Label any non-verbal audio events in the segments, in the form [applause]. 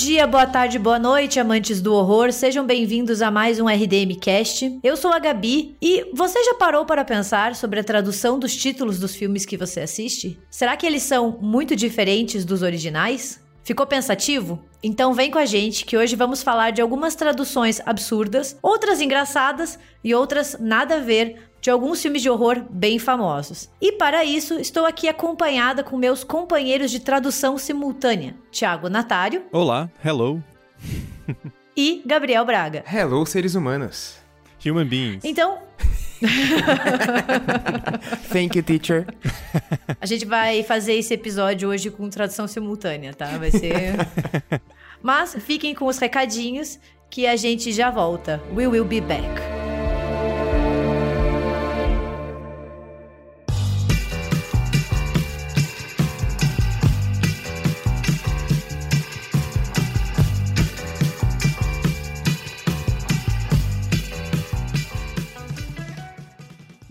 dia, boa tarde, boa noite, amantes do horror. Sejam bem-vindos a mais um RDM Cast. Eu sou a Gabi e você já parou para pensar sobre a tradução dos títulos dos filmes que você assiste? Será que eles são muito diferentes dos originais? Ficou pensativo? Então vem com a gente que hoje vamos falar de algumas traduções absurdas, outras engraçadas e outras nada a ver de alguns filmes de horror bem famosos. E para isso, estou aqui acompanhada com meus companheiros de tradução simultânea, Tiago Natário. Olá, hello. e Gabriel Braga. Hello, seres humanos. Human beings. Então, [laughs] Thank you, teacher. A gente vai fazer esse episódio hoje com tradução simultânea, tá? Vai ser. [laughs] Mas fiquem com os recadinhos que a gente já volta. We will be back.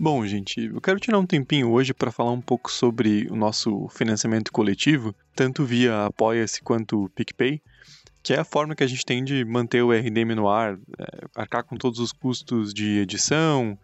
Bom, gente, eu quero tirar um tempinho hoje para falar um pouco sobre o nosso financiamento coletivo, tanto via Apoia-se quanto PicPay, que é a forma que a gente tem de manter o RDM no ar, é, arcar com todos os custos de edição,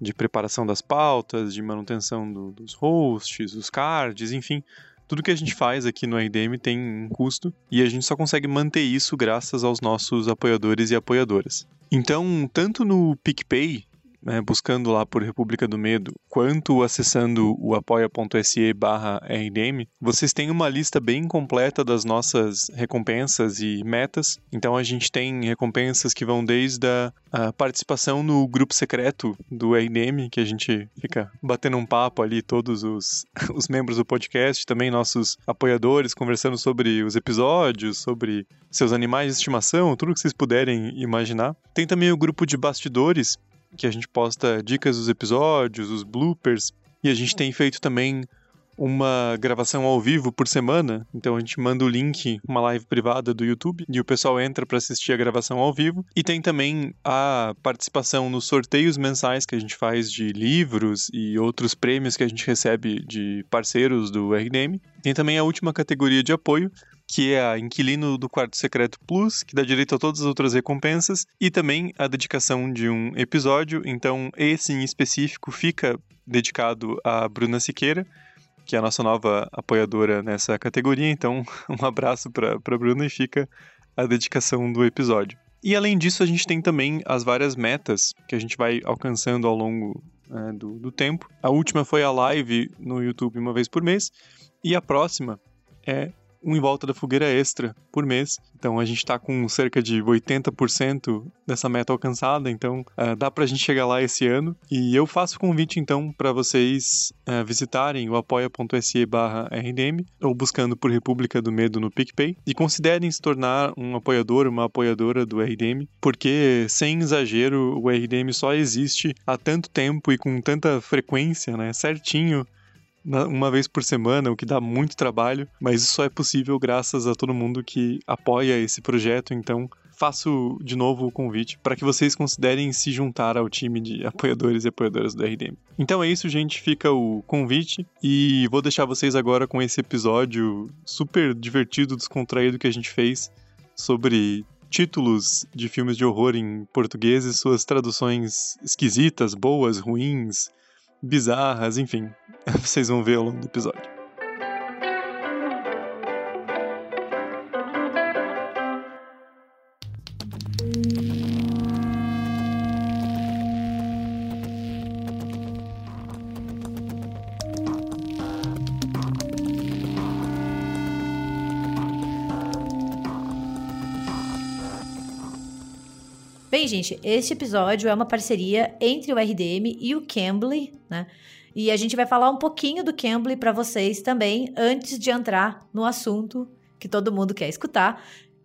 de preparação das pautas, de manutenção do, dos hosts, os cards, enfim. Tudo que a gente faz aqui no RDM tem um custo e a gente só consegue manter isso graças aos nossos apoiadores e apoiadoras. Então, tanto no PicPay, né, buscando lá por República do Medo, quanto acessando o apoia.se barra RDM, vocês têm uma lista bem completa das nossas recompensas e metas. Então a gente tem recompensas que vão desde a, a participação no grupo secreto do RDM, que a gente fica batendo um papo ali, todos os, [laughs] os membros do podcast, também nossos apoiadores, conversando sobre os episódios, sobre seus animais de estimação, tudo que vocês puderem imaginar. Tem também o grupo de bastidores, que a gente posta dicas dos episódios, os bloopers, e a gente tem feito também uma gravação ao vivo por semana. Então a gente manda o link, uma live privada do YouTube, e o pessoal entra para assistir a gravação ao vivo. E tem também a participação nos sorteios mensais que a gente faz de livros e outros prêmios que a gente recebe de parceiros do RDM. Tem também a última categoria de apoio, que é a Inquilino do Quarto Secreto Plus, que dá direito a todas as outras recompensas, e também a dedicação de um episódio. Então, esse em específico fica dedicado a Bruna Siqueira, que é a nossa nova apoiadora nessa categoria. Então, [laughs] um abraço para Bruna e fica a dedicação do episódio. E além disso, a gente tem também as várias metas que a gente vai alcançando ao longo é, do, do tempo. A última foi a live no YouTube uma vez por mês, e a próxima é um em volta da fogueira extra por mês. Então a gente está com cerca de 80% dessa meta alcançada, então uh, dá para a gente chegar lá esse ano. E eu faço o convite então para vocês uh, visitarem o apoia.se RDM ou buscando por República do Medo no PicPay e considerem se tornar um apoiador, uma apoiadora do RDM, porque sem exagero o RDM só existe há tanto tempo e com tanta frequência, né, certinho uma vez por semana, o que dá muito trabalho, mas isso só é possível graças a todo mundo que apoia esse projeto, então faço de novo o convite para que vocês considerem se juntar ao time de apoiadores e apoiadoras do RDM. Então é isso, gente, fica o convite e vou deixar vocês agora com esse episódio super divertido, descontraído que a gente fez sobre títulos de filmes de horror em português e suas traduções esquisitas, boas, ruins, bizarras, enfim. [laughs] Vocês vão ver ao longo do episódio. Gente, este episódio é uma parceria entre o RDM e o Cambly, né? E a gente vai falar um pouquinho do Cambly para vocês também, antes de entrar no assunto que todo mundo quer escutar,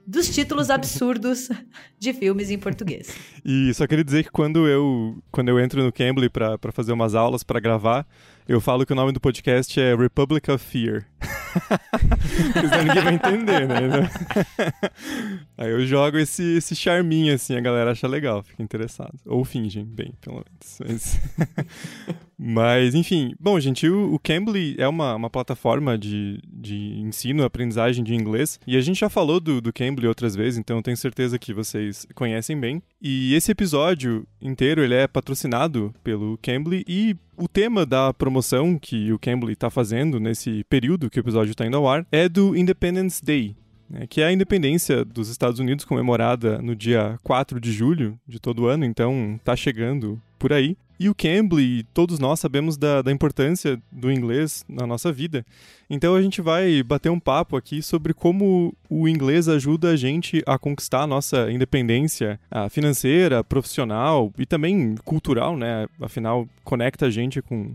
dos títulos absurdos [laughs] de filmes em português. E só queria dizer que quando eu, quando eu entro no Cambly para fazer umas aulas, para gravar, eu falo que o nome do podcast é Republic of Fear. Porque ninguém vai entender, né? [laughs] Aí eu jogo esse, esse charminho, assim, a galera acha legal, fica interessado. Ou fingem bem, pelo menos. Mas... Mas, enfim, bom, gente, o, o Cambly é uma, uma plataforma de, de ensino, aprendizagem de inglês, e a gente já falou do, do Cambly outras vezes, então tenho certeza que vocês conhecem bem. E esse episódio inteiro, ele é patrocinado pelo Cambly, e o tema da promoção que o Cambly está fazendo nesse período que o episódio está indo ao ar é do Independence Day, né, que é a independência dos Estados Unidos comemorada no dia 4 de julho de todo ano, então tá chegando por aí. E o Cambly, todos nós sabemos da, da, importância do inglês na nossa vida. Então a gente vai bater um papo aqui sobre como o inglês ajuda a gente a conquistar a nossa independência a financeira, profissional e também cultural, né? Afinal, conecta a gente com,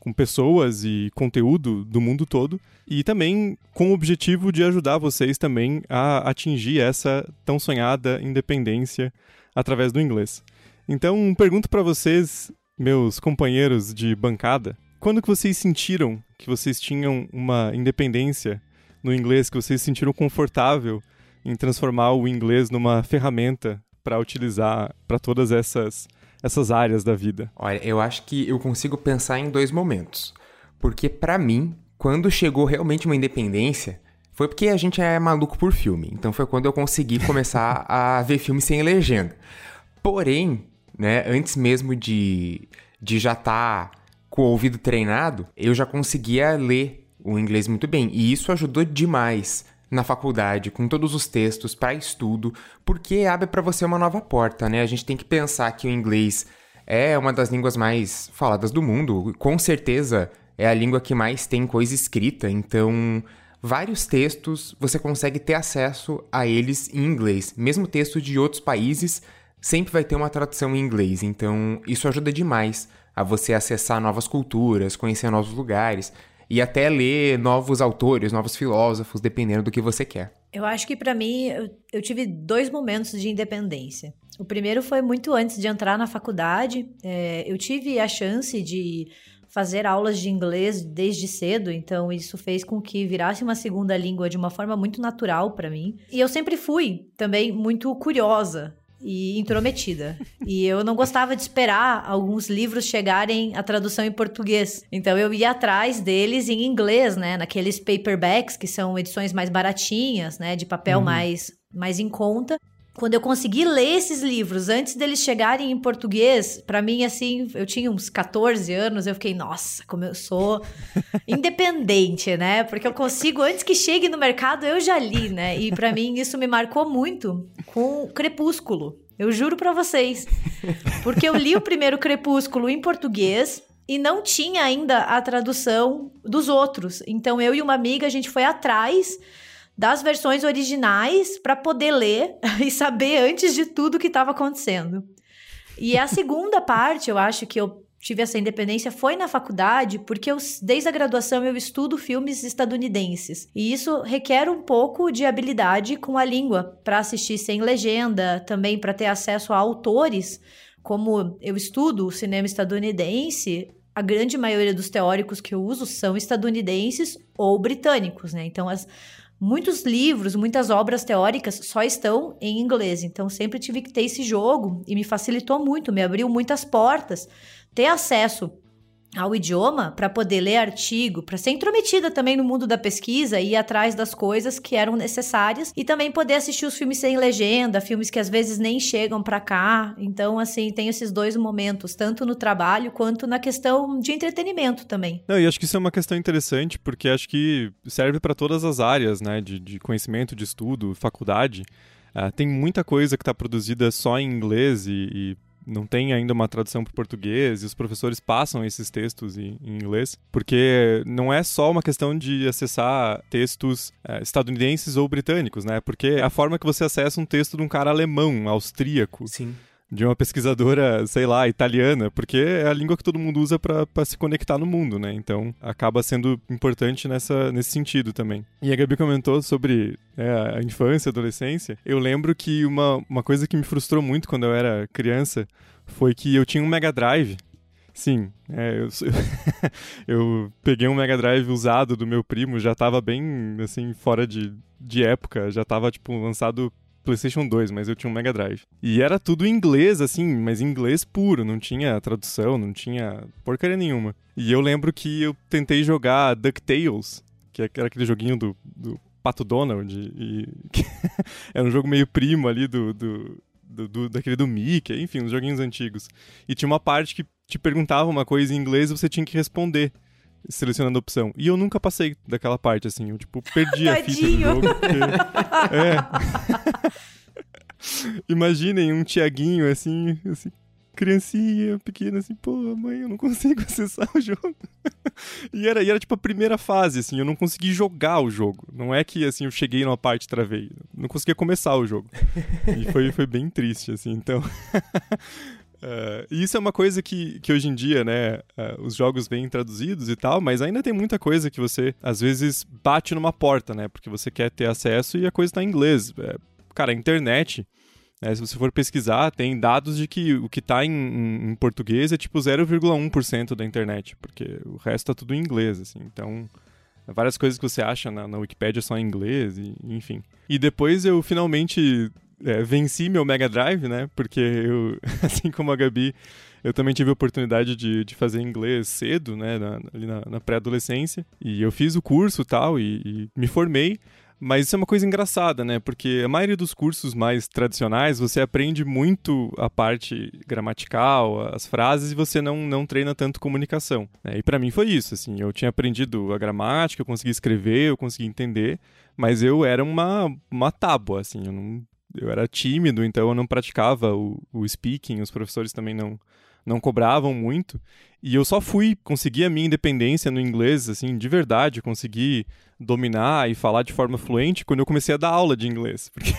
com pessoas e conteúdo do mundo todo. E também com o objetivo de ajudar vocês também a atingir essa tão sonhada independência através do inglês. Então, pergunto para vocês, meus companheiros de bancada, quando que vocês sentiram que vocês tinham uma independência no inglês, que vocês se sentiram confortável em transformar o inglês numa ferramenta para utilizar para todas essas essas áreas da vida? Olha, eu acho que eu consigo pensar em dois momentos. Porque para mim, quando chegou realmente uma independência, foi porque a gente é maluco por filme. Então foi quando eu consegui começar [laughs] a ver filme sem legenda. Porém, né? Antes mesmo de, de já estar tá com o ouvido treinado, eu já conseguia ler o inglês muito bem. E isso ajudou demais na faculdade, com todos os textos para estudo, porque abre para você uma nova porta, né? A gente tem que pensar que o inglês é uma das línguas mais faladas do mundo, com certeza é a língua que mais tem coisa escrita, então vários textos você consegue ter acesso a eles em inglês, mesmo texto de outros países sempre vai ter uma tradução em inglês, então isso ajuda demais a você acessar novas culturas, conhecer novos lugares e até ler novos autores, novos filósofos, dependendo do que você quer. Eu acho que para mim eu, eu, tive dois momentos de independência. O primeiro foi muito antes de entrar na faculdade. É, eu tive a chance de fazer aulas de inglês desde cedo, então isso fez com que virasse uma segunda língua de uma forma muito natural para mim. E eu sempre fui também muito curiosa e intrometida. e eu não gostava de esperar alguns livros chegarem a tradução em português. Então eu ia atrás deles em inglês, né, naqueles paperbacks que são edições mais baratinhas, né, de papel uhum. mais mais em conta quando eu consegui ler esses livros antes deles chegarem em português, para mim, assim, eu tinha uns 14 anos, eu fiquei, nossa, como eu sou [laughs] independente, né? Porque eu consigo, antes que chegue no mercado, eu já li, né? E para mim isso me marcou muito com Crepúsculo. Eu juro para vocês. Porque eu li o primeiro Crepúsculo em português, e não tinha ainda a tradução dos outros. Então eu e uma amiga a gente foi atrás das versões originais para poder ler [laughs] e saber antes de tudo o que estava acontecendo. E a segunda parte, eu acho que eu tive essa independência foi na faculdade, porque eu, desde a graduação eu estudo filmes estadunidenses. E isso requer um pouco de habilidade com a língua para assistir sem legenda, também para ter acesso a autores. Como eu estudo o cinema estadunidense, a grande maioria dos teóricos que eu uso são estadunidenses ou britânicos, né? Então as muitos livros, muitas obras teóricas só estão em inglês. Então sempre tive que ter esse jogo e me facilitou muito, me abriu muitas portas. Ter acesso ao idioma para poder ler artigo, para ser intrometida também no mundo da pesquisa e ir atrás das coisas que eram necessárias e também poder assistir os filmes sem legenda, filmes que às vezes nem chegam para cá. Então, assim, tem esses dois momentos, tanto no trabalho quanto na questão de entretenimento também. Não, e acho que isso é uma questão interessante porque acho que serve para todas as áreas, né, de, de conhecimento, de estudo, faculdade. Uh, tem muita coisa que está produzida só em inglês e, e não tem ainda uma tradução para o português e os professores passam esses textos em, em, inglês, porque não é só uma questão de acessar textos é, estadunidenses ou britânicos, né? Porque a forma que você acessa um texto de um cara alemão, austríaco. Sim de uma pesquisadora, sei lá, italiana, porque é a língua que todo mundo usa para se conectar no mundo, né? Então acaba sendo importante nessa, nesse sentido também. E a Gabi comentou sobre é, a infância, a adolescência. Eu lembro que uma, uma coisa que me frustrou muito quando eu era criança foi que eu tinha um Mega Drive. Sim, é, eu, [laughs] eu peguei um Mega Drive usado do meu primo, já tava bem, assim, fora de, de época, já tava, tipo, lançado PlayStation 2, mas eu tinha um Mega Drive. E era tudo em inglês, assim, mas inglês puro, não tinha tradução, não tinha porcaria nenhuma. E eu lembro que eu tentei jogar DuckTales, que era aquele joguinho do, do Pato Donald, e, [laughs] era um jogo meio primo ali do, do, do, daquele do Mickey, enfim, uns joguinhos antigos. E tinha uma parte que te perguntava uma coisa em inglês e você tinha que responder selecionando a opção. E eu nunca passei daquela parte, assim. Eu, tipo, perdi a fita do jogo. Porque... É. [laughs] Imaginem um Tiaguinho, assim, assim, criancinha pequena, assim, pô, mãe, eu não consigo [laughs] acessar o jogo. e, era, e era, tipo, a primeira fase, assim, eu não consegui jogar o jogo. Não é que, assim, eu cheguei numa parte e travei. Não conseguia começar o jogo. e foi, foi bem triste, assim, então... [laughs] Uh, e isso é uma coisa que, que hoje em dia, né, uh, os jogos vêm traduzidos e tal, mas ainda tem muita coisa que você, às vezes, bate numa porta, né, porque você quer ter acesso e a coisa está em inglês. É, cara, a internet, né, se você for pesquisar, tem dados de que o que está em, em, português é tipo 0,1% da internet, porque o resto está tudo em inglês, assim, então... Várias coisas que você acha na, na Wikipedia são em inglês, e, enfim. E depois eu finalmente é, venci meu Mega Drive, né? Porque eu, [laughs] assim como a Gabi, eu também tive a oportunidade de, de fazer inglês cedo, né? Na, ali na, na pré-adolescência. E eu fiz o curso tal, e, e me formei. Mas isso é uma coisa engraçada, né? Porque a maioria dos cursos mais tradicionais, você aprende muito a parte gramatical, as frases, e você não, não treina tanto comunicação. Né? E para mim foi isso, assim. Eu tinha aprendido a gramática, eu consegui escrever, eu consegui entender, mas eu era uma, uma tábua, assim. Eu não eu era tímido, então eu não praticava o, o speaking, os professores também não, não cobravam muito. E eu só fui conseguir a minha independência no inglês, assim, de verdade, consegui dominar e falar de forma fluente quando eu comecei a dar aula de inglês. [laughs] Porque,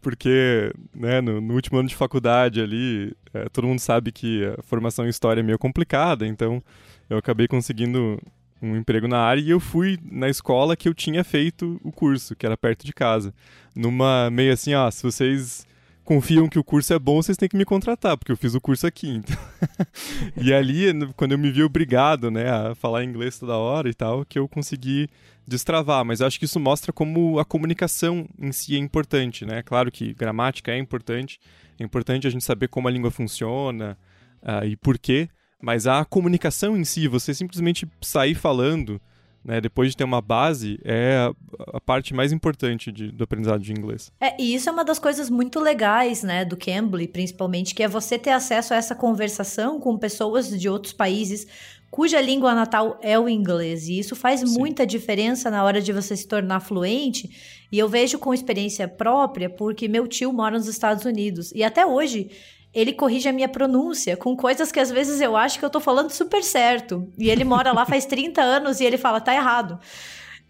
porque né, no, no, último ano de faculdade ali, é, todo mundo sabe que a formação em história é meio complicada, então eu acabei conseguindo um emprego na área e eu fui na escola que eu tinha feito o curso, que era perto de casa. Numa meio assim, ó, se vocês confiam que o curso é bom, vocês têm que me contratar, porque eu fiz o curso aqui. [laughs] Então. e ali, quando eu me vi obrigado, né, a falar inglês toda hora e tal, que eu consegui destravar, mas acho que isso mostra como a comunicação em si é importante, né? Claro que gramática é importante, é importante a gente saber como a língua funciona uh, e por quê, mas a comunicação em si, você simplesmente sair falando, né, depois de ter uma base, é a, a parte mais importante de, do aprendizado de inglês. É, e isso é uma das coisas muito legais, né, do Cambly, principalmente, que é você ter acesso a essa conversação com pessoas de outros países cuja língua natal é o inglês. E isso faz Sim. muita diferença na hora de você se tornar fluente. E eu vejo com experiência própria, porque meu tio mora nos Estados Unidos. E até hoje ele corrige a minha pronúncia com coisas que às vezes eu acho que eu tô falando super certo. E ele mora lá faz 30 anos e ele fala, tá errado.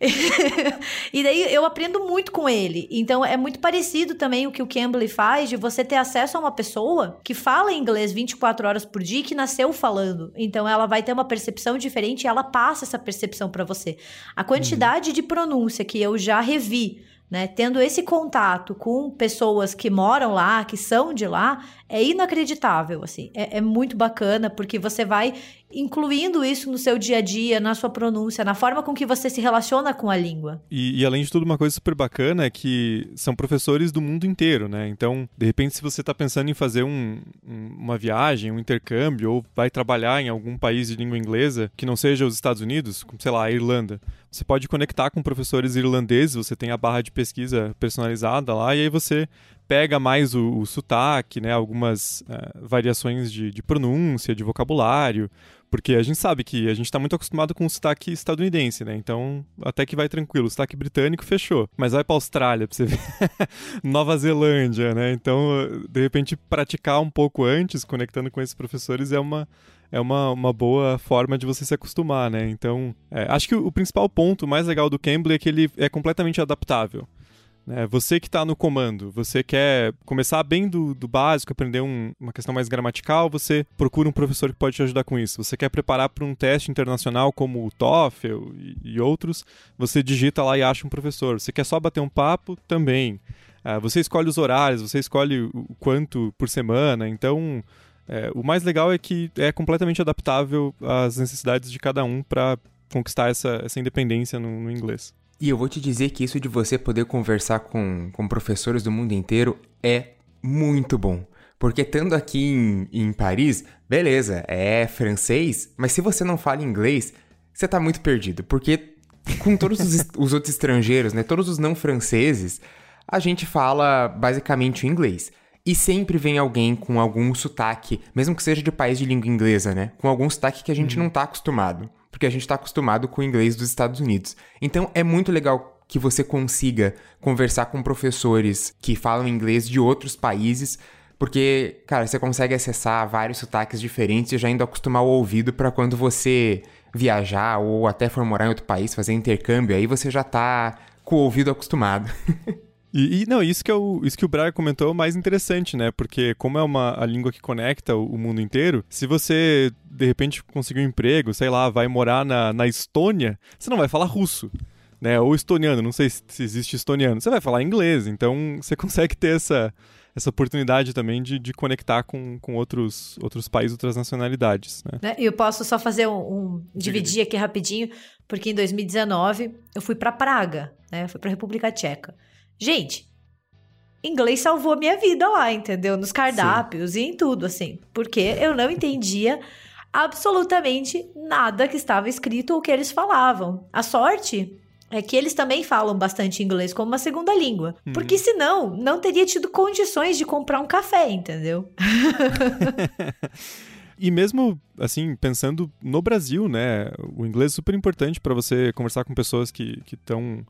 [laughs] e daí eu aprendo muito com ele. Então é muito parecido também o que o Cambly faz de você ter acesso a uma pessoa que fala inglês 24 horas por dia e que nasceu falando. Então ela vai ter uma percepção diferente e ela passa essa percepção para você. A quantidade uhum. de pronúncia que eu já revi né? Tendo esse contato com pessoas que moram lá, que são de lá, é inacreditável, assim. É, é, muito bacana, porque você vai incluindo isso no seu dia a dia, na sua pronúncia, na forma com que você se relaciona com a língua. E, e além de tudo, uma coisa super bacana é que são professores do mundo inteiro, né? Então, de repente, se você está pensando em fazer um, uma viagem, um intercâmbio, ou vai trabalhar em algum país de língua inglesa, que não seja os Estados Unidos, como, sei lá, a Irlanda, você pode conectar com professores irlandeses, você tem a barra de pesquisa personalizada lá, e aí você pega mais o, o sotaque, né, algumas uh, variações de, de, pronúncia, de vocabulário, porque a gente sabe que a gente está muito acostumado com o sotaque estadunidense, né? Então, até que vai tranquilo. O sotaque britânico fechou. Mas vai para Austrália, para você ver. [laughs] Nova Zelândia, né? Então, de repente, praticar um pouco antes, conectando com esses professores, é uma, é uma, uma boa forma de você se acostumar, né? Então, é, acho que o, o principal ponto mais legal do Cambly é que ele é completamente adaptável. Né? Você que está no comando, você quer começar bem do, do básico, aprender um, uma questão mais gramatical, você procura um professor que pode te ajudar com isso. Você quer preparar para um teste internacional como o TOEFL e, e, outros, você digita lá e acha um professor. Você quer só bater um papo, também. Uh, você escolhe os horários, você escolhe o quanto por semana, então... É, o mais legal é que é completamente adaptável às necessidades de cada um para conquistar essa, essa independência no, no inglês. E eu vou te dizer que isso de você poder conversar com, com professores do mundo inteiro é muito bom. Porque estando aqui em, em Paris, beleza, é francês, mas se você não fala inglês, você tá muito perdido. Porque com todos os, [laughs] os outros estrangeiros, né, todos os não franceses, a gente fala basicamente inglês. E sempre vem alguém com algum sotaque, mesmo que seja de país de língua inglesa, né? Com algum sotaque que a gente uhum. não tá acostumado. Porque a gente tá acostumado com o inglês dos Estados Unidos. Então é muito legal que você consiga conversar com professores que falam inglês de outros países, porque, cara, você consegue acessar vários sotaques diferentes e já indo acostumar o ouvido para quando você viajar ou até for morar em outro país, fazer intercâmbio, aí você já tá com o ouvido acostumado. [laughs] E, e, não, isso que, é o, isso que o Braga comentou é o mais interessante, né? Porque como é uma a língua que conecta o, o, mundo inteiro, se você, de repente, conseguir um emprego, sei lá, vai morar na, na Estônia, você não vai falar russo. Né, ou estoniano, não sei se existe estoniano, você vai falar inglês, então você [laughs] consegue ter essa, essa oportunidade também de, de conectar com, com outros, outros países, outras nacionalidades. Né? né eu posso só fazer um, um dividir aqui rapidinho, porque em 2019 eu fui para Praga, né? Fui para República Tcheca. Gente, inglês salvou a minha vida lá, entendeu? Nos cardápios Sim. e em tudo, assim. Porque eu não entendia absolutamente nada que estava escrito ou que eles falavam. A sorte é que eles também falam bastante inglês como uma segunda língua. Hum. Porque senão, não teria tido condições de comprar um café, entendeu? [laughs] E mesmo, assim, pensando no Brasil, né? O inglês é super importante para você conversar com pessoas que estão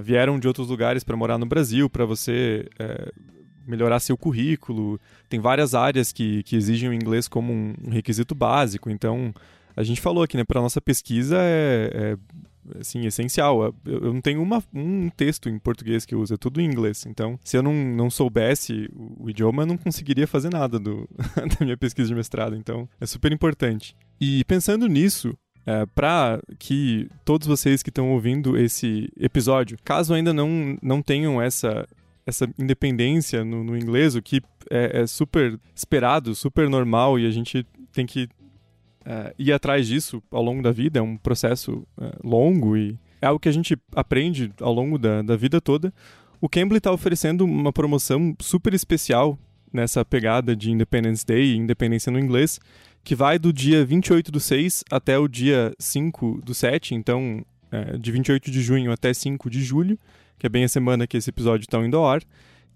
vieram de outros lugares para morar no Brasil, para você é, melhorar seu currículo. Tem várias áreas que, que exigem o inglês como um, requisito básico. Então, a gente falou aqui, né? Para nossa pesquisa é, é assim, essencial. Eu, eu não tenho uma, um texto em português que eu uso, é tudo em inglês. Então, se eu não, não soubesse o, o idioma, eu não conseguiria fazer nada do, [laughs] da minha pesquisa de mestrado. Então, é super importante. E pensando nisso, é, para que todos vocês que estão ouvindo esse episódio, caso ainda não, não tenham essa, essa independência no, no inglês, o que é, é, super esperado, super normal e a gente tem que é, ir atrás disso ao longo da vida, é um processo é, longo e é algo que a gente aprende ao longo da, da vida toda. O Cambly está oferecendo uma promoção super especial nessa pegada de Independence Day e independência no inglês, que vai do dia 28 do 6 até o dia 5 do 7, então é, de 28 de junho até 5 de julho, que é bem a semana que esse episódio está indo ao ar,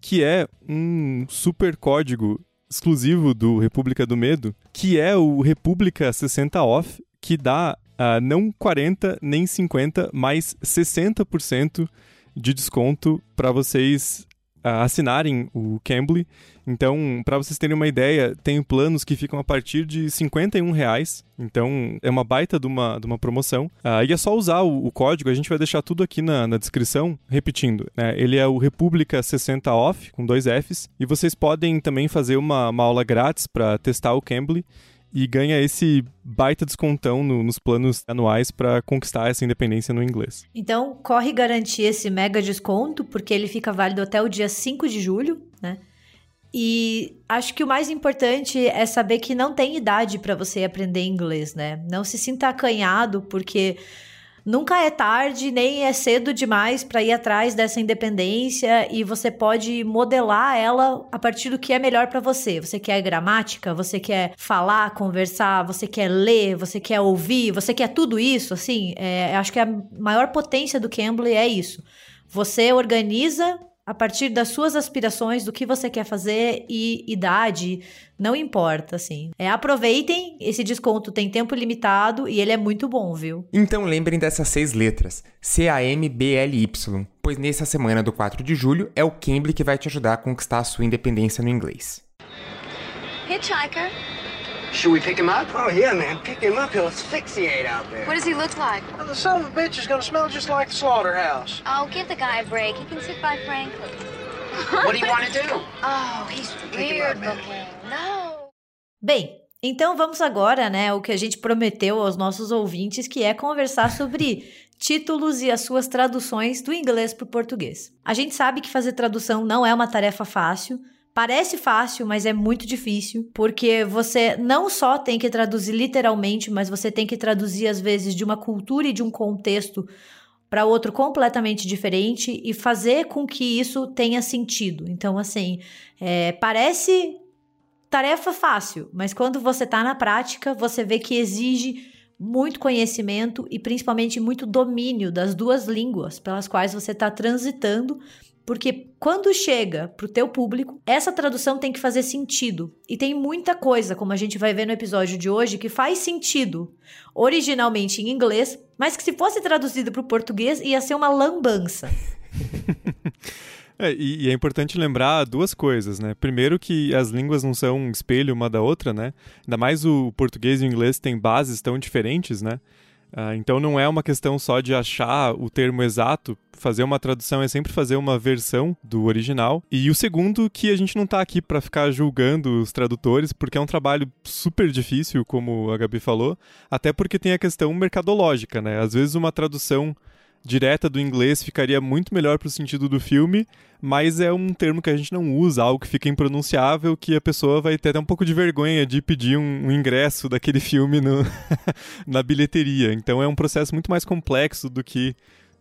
que é um super código exclusivo do República do Medo, que é o República 60 Off, que dá uh, não 40 nem 50, mas 60% de desconto para vocês assinarem o Cambly então, para vocês terem uma ideia, tem planos que ficam a partir de 51 reais. Então, é uma baita de uma, de uma promoção. Ah, e é só usar o, o, código, a gente vai deixar tudo aqui na, na descrição. Repetindo, né? ele é o República 60 Off, com dois Fs. E vocês podem também fazer uma, uma aula grátis para testar o Cambly e ganha esse baita descontão no, nos planos anuais para conquistar essa independência no inglês. Então, corre garantir esse mega desconto, porque ele fica válido até o dia 5 de julho, né? E acho que o mais importante é saber que não tem idade para você aprender inglês, né? Não se sinta acanhado, porque nunca é tarde nem é cedo demais para ir atrás dessa independência e você pode modelar ela a partir do que é melhor para você. Você quer gramática, você quer falar, conversar, você quer ler, você quer ouvir, você quer tudo isso, assim. É, acho que a maior potência do Cambly é isso. Você organiza a partir das suas aspirações, do que você quer fazer e idade, não importa, assim. É, aproveitem, esse desconto tem tempo limitado e ele é muito bom, viu? Então lembrem dessas seis letras, C-A-M-B-L-Y, pois nessa semana do 4 de julho é o Cambly que vai te ajudar a conquistar a sua independência no inglês. Hitchhiker. Should we pick him up? Oh, yeah, man. Pick him up. He'll asphyxiate out there. What does he look like? Well, the son of a bitch is gonna smell just like the slaughterhouse. Oh, give the guy a break. He can sit by Franklin. [laughs] what do you want to do? Oh, he's weird looking. No. Bem, então vamos agora, né, o que a gente prometeu aos nossos ouvintes, que é conversar sobre títulos e as suas traduções do inglês para o português. A gente sabe que fazer tradução não é uma tarefa fácil, Parece fácil, mas é muito difícil, porque você não só tem que traduzir literalmente, mas você tem que traduzir às vezes de uma cultura e de um contexto para outro completamente diferente e fazer com que isso tenha sentido. Então, assim, é, parece tarefa fácil, mas quando você está na prática, você vê que exige muito conhecimento e principalmente muito domínio das duas línguas pelas quais você está transitando porque quando chega pro teu público, essa tradução tem que fazer sentido. E tem muita coisa, como a gente vai ver no episódio de hoje, que faz sentido originalmente em inglês, mas que se fosse traduzido pro português ia ser uma lambança. [laughs] É, e, é importante lembrar duas coisas, né? Primeiro que as línguas não são um espelho uma da outra, né? Ainda mais o português e o inglês têm bases tão diferentes, né? Uh, então não é uma questão só de achar o termo exato, fazer uma tradução é sempre fazer uma versão do original. E o segundo, que a gente não está aqui para ficar julgando os tradutores, porque é um trabalho super difícil, como a Gabi falou, até porque tem a questão mercadológica, né? Às vezes uma tradução direta do inglês ficaria muito melhor para o sentido do filme, mas é um termo que a gente não usa, algo que fica impronunciável, que a pessoa vai ter até um pouco de vergonha de pedir um, um ingresso daquele filme no [laughs] na bilheteria. Então é um processo muito mais complexo do que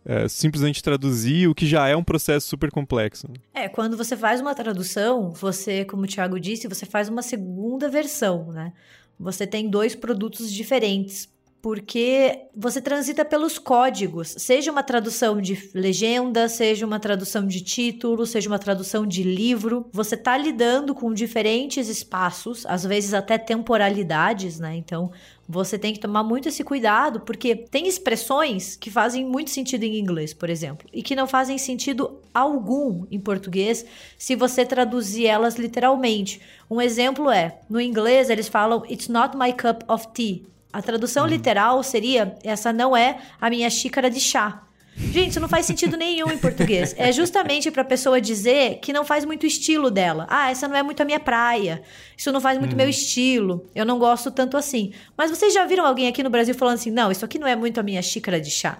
é, simplesmente traduzir o que já é um processo super complexo. É, quando você faz uma tradução, você, como o Thiago disse, você faz uma segunda versão, né? Você tem dois produtos diferentes porque você transita pelos códigos, seja uma tradução de legenda, seja uma tradução de título, seja uma tradução de livro, você está lidando com diferentes espaços, às vezes até temporalidades, né? Então, você tem que tomar muito esse cuidado, porque tem expressões que fazem muito sentido em inglês, por exemplo, e que não fazem sentido algum em português se você traduzir elas literalmente. Um exemplo é, no inglês eles falam It's not my cup of tea. A tradução uhum. literal seria: essa não é a minha xícara de chá. Gente, isso não faz sentido nenhum em português. É justamente para a pessoa dizer que não faz muito estilo dela. Ah, essa não é muito a minha praia. Isso não faz muito meu uhum. estilo. Eu não gosto tanto assim. Mas vocês já viram alguém aqui no Brasil falando assim: "Não, isso aqui não é muito a minha xícara de chá".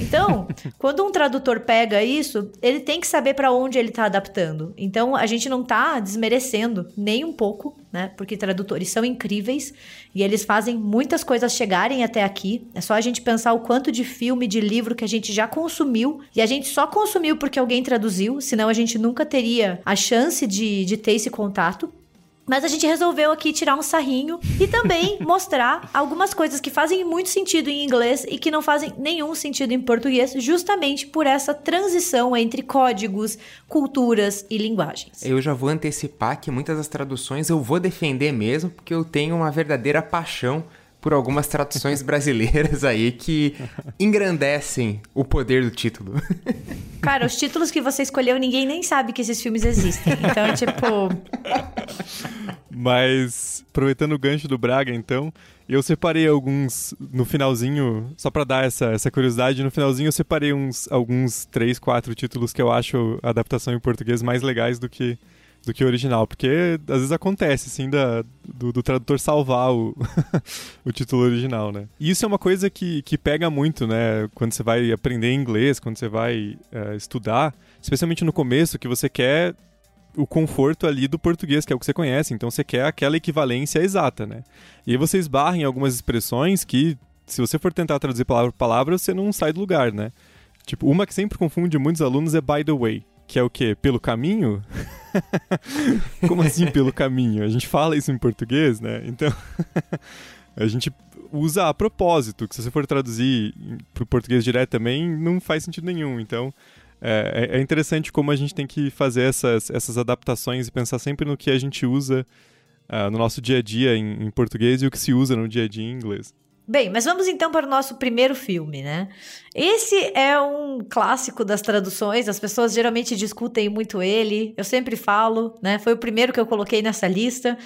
Então, [laughs] quando um tradutor pega isso, ele tem que saber para onde ele está adaptando. Então, a gente não está desmerecendo nem um pouco, né? Porque tradutores são incríveis e eles fazem muitas coisas chegarem até aqui. É só a gente pensar o quanto de filme, de livro que a gente já consumiu e a gente só consumiu porque alguém traduziu, senão a gente nunca teria a chance de, de ter esse contato. Mas a gente resolveu aqui tirar um sarrinho e também [laughs] mostrar algumas coisas que fazem muito sentido em inglês e que não fazem nenhum sentido em português, justamente por essa transição entre códigos, culturas e linguagens. Eu já vou antecipar que muitas das traduções eu vou defender mesmo, porque eu tenho uma verdadeira paixão por algumas traduções brasileiras aí que engrandecem o poder do título. Cara, os títulos que você escolheu, ninguém nem sabe que esses filmes existem. Então, tipo. Mas, aproveitando o gancho do Braga, então, eu separei alguns no finalzinho, só para dar essa, essa curiosidade, no finalzinho eu separei uns, alguns três, quatro títulos que eu acho a adaptação em português mais legais do que do que o original, porque às vezes acontece, assim, da, do, do tradutor salvar o, [laughs] o título original, né? E isso é uma coisa que, que pega muito, né? Quando você vai aprender inglês, quando você vai é, estudar, especialmente no começo, que você quer o conforto ali do português, que é o que você conhece, então você quer aquela equivalência exata, né? E aí você esbarra em algumas expressões que, se você for tentar traduzir palavra por palavra, você não sai do lugar, né? Tipo, uma que sempre confunde muitos alunos é by the way que é o quê? Pelo caminho? [laughs] Como assim pelo caminho? A gente fala isso em português, né? Então, [laughs] a gente usa a propósito, que se você for traduzir para o português direto também, não faz sentido nenhum. Então, é, é, interessante como a gente tem que fazer essas, essas adaptações e pensar sempre no que a gente usa uh, no nosso dia a dia em, em português e o que se usa no dia a dia em inglês. Bem, mas vamos então para o nosso primeiro filme, né? Esse é um clássico das traduções, as pessoas geralmente discutem muito ele, eu sempre falo, né? Foi o primeiro que eu coloquei nessa lista,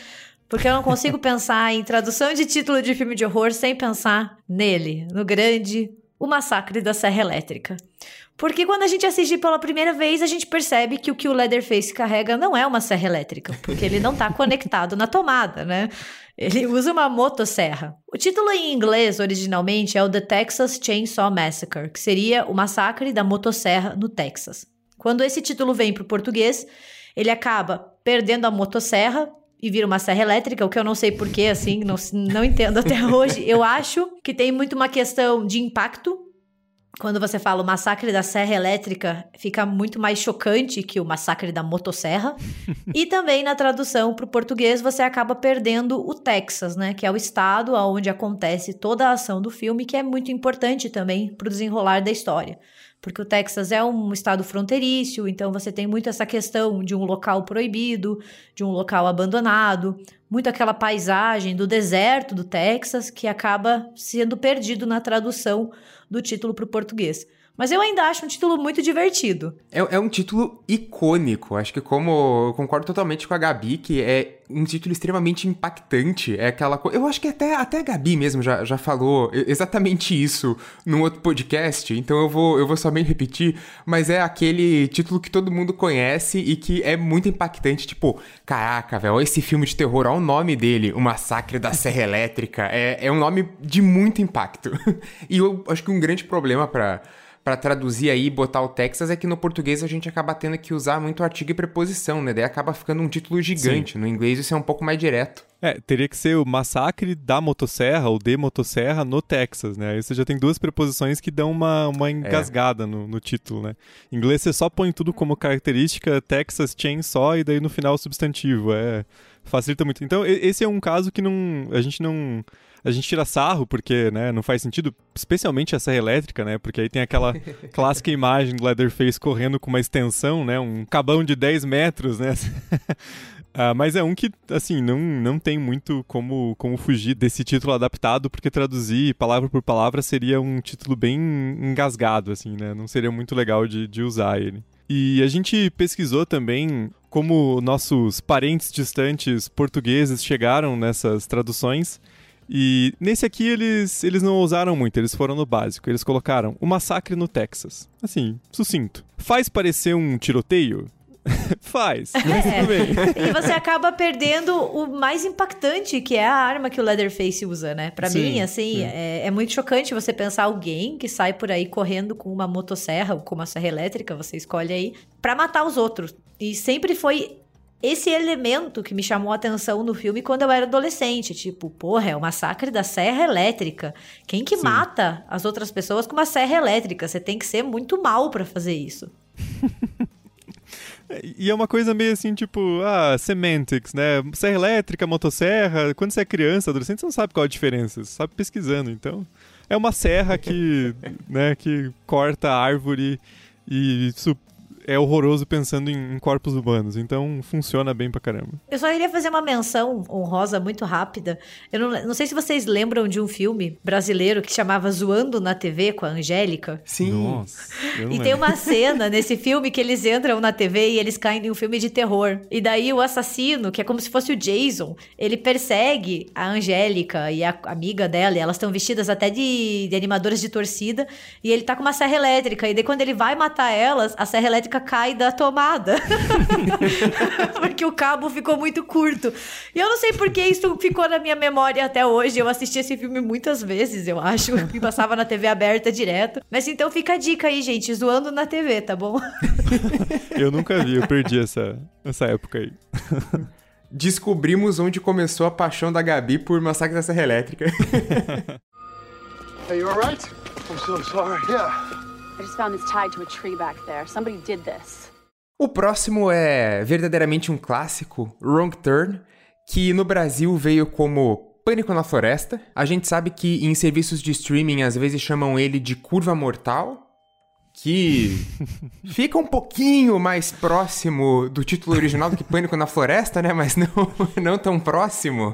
porque eu não consigo [laughs] pensar em tradução de título de filme de horror sem pensar nele, no grande O Massacre da Serra Elétrica. Porque quando a gente assiste pela primeira vez, a gente percebe que o que o Leatherface carrega não é uma serra elétrica, porque ele não está [laughs] conectado na tomada, né? Ele usa uma motosserra. O título em inglês, originalmente, é o The Texas Chainsaw Massacre, que seria o massacre da motosserra no Texas. Quando esse título vem para o português, ele acaba perdendo a motosserra e vira uma serra elétrica, o que eu não sei porquê, assim, não, não entendo até [laughs] hoje. Eu acho que tem muito uma questão de impacto quando você fala o massacre da Serra Elétrica, fica muito mais chocante que o massacre da motosserra. [laughs] e também na tradução para o português, você acaba perdendo o Texas, né? Que é o estado onde acontece toda a ação do filme, que é muito importante também para o desenrolar da história. Porque o Texas é um estado fronteiriço, então você tem muito essa questão de um local proibido, de um local abandonado, muito aquela paisagem do deserto do Texas que acaba sendo perdido na tradução do título para o português. Mas eu ainda acho um título muito divertido. É, é, um título icônico. Acho que como eu concordo totalmente com a Gabi, que é um título extremamente impactante. É aquela coisa. Eu acho que até, até a Gabi mesmo já, já falou exatamente isso num outro podcast. Então eu vou, eu vou somente repetir. Mas é aquele título que todo mundo conhece e que é muito impactante. Tipo, caraca, velho, esse filme de terror, olha o nome dele, O Massacre da Serra Elétrica. É, é um nome de muito impacto. [laughs] e eu acho que um grande problema para para traduzir aí e botar o Texas é que no português a gente acaba tendo que usar muito artigo e preposição, né? Daí acaba ficando um título gigante. Sim. No inglês isso é um pouco mais direto. É, teria que ser o massacre da motosserra ou de motosserra no Texas, né? Aí você já tem duas preposições que dão uma, uma é. engasgada é. no, no, título, né? Em inglês você só põe tudo como característica Texas Chainsaw e daí no final o substantivo. É, facilita muito. Então, esse é um caso que não, a gente não a gente tira sarro porque, né, não faz sentido, especialmente a serra elétrica, né, porque aí tem aquela [laughs] clássica imagem do Leatherface correndo com uma extensão, né, um cabão de 10 metros, né, [laughs] ah, mas é um que, assim, não, não tem muito como, como fugir desse título adaptado, porque traduzir palavra por palavra seria um título bem engasgado, assim, né, não seria muito legal de, de usar ele. E a gente pesquisou também como nossos parentes distantes portugueses chegaram nessas traduções. E nesse aqui eles, eles não ousaram muito, eles foram no básico. Eles colocaram o massacre no Texas. Assim, sucinto. Faz parecer um tiroteio? [laughs] Faz, mas é. tudo bem. [laughs] E você acaba perdendo o mais impactante, que é a arma que o Leatherface usa, né? Pra sim, mim, assim, é, é, muito chocante você pensar alguém que sai por aí correndo com uma motosserra ou com uma serra elétrica, você escolhe aí, pra matar os outros. E sempre foi esse elemento que me chamou a atenção no filme quando eu era adolescente. Tipo, porra, é o massacre da serra elétrica. Quem que Sim. mata as outras pessoas com uma serra elétrica? Você tem que ser muito mal para fazer isso. [laughs] E é uma coisa meio assim, tipo, ah, semantics, né? Serra elétrica, motosserra. Quando você é criança, adolescente, você não sabe qual a diferença. Você sabe pesquisando. Então, é uma serra que, [laughs] né, que corta árvore e é horroroso pensando em, em, corpos humanos. Então funciona bem pra caramba. Eu só queria fazer uma menção honrosa muito rápida. Eu não, não sei se vocês lembram de um filme brasileiro que chamava Zoando na TV com a Angélica. Sim. Nossa. e tem uma [laughs] cena nesse filme que eles entram na TV e eles caem em um filme de terror. E daí o assassino, que é como se fosse o Jason, ele persegue a Angélica e a amiga dela. E elas estão vestidas até de, de animadoras de torcida. E ele tá com uma serra elétrica. E daí quando ele vai matar elas, a serra elétrica cai da tomada. [laughs] porque o cabo ficou muito curto. E eu não sei porque isso ficou na minha memória até hoje. Eu assisti esse filme muitas vezes, eu acho. [laughs] E passava na TV aberta direto. Mas então fica a dica aí, gente. Zoando na TV, tá bom? [laughs] eu nunca vi, eu perdi essa, essa época aí. Descobrimos onde começou a paixão da Gabi por Massacre da Serra Elétrica. Are you alright? I'm so sorry. Yeah. I just found this tied to a tree back there. Somebody did this. O próximo é verdadeiramente um clássico, Wrong Turn, que no Brasil veio como Pânico na Floresta. A gente sabe que em serviços de streaming às vezes chamam ele de Curva Mortal, que [laughs] fica um pouquinho mais próximo do título original do que Pânico na Floresta, né? Mas não, [laughs] não tão próximo.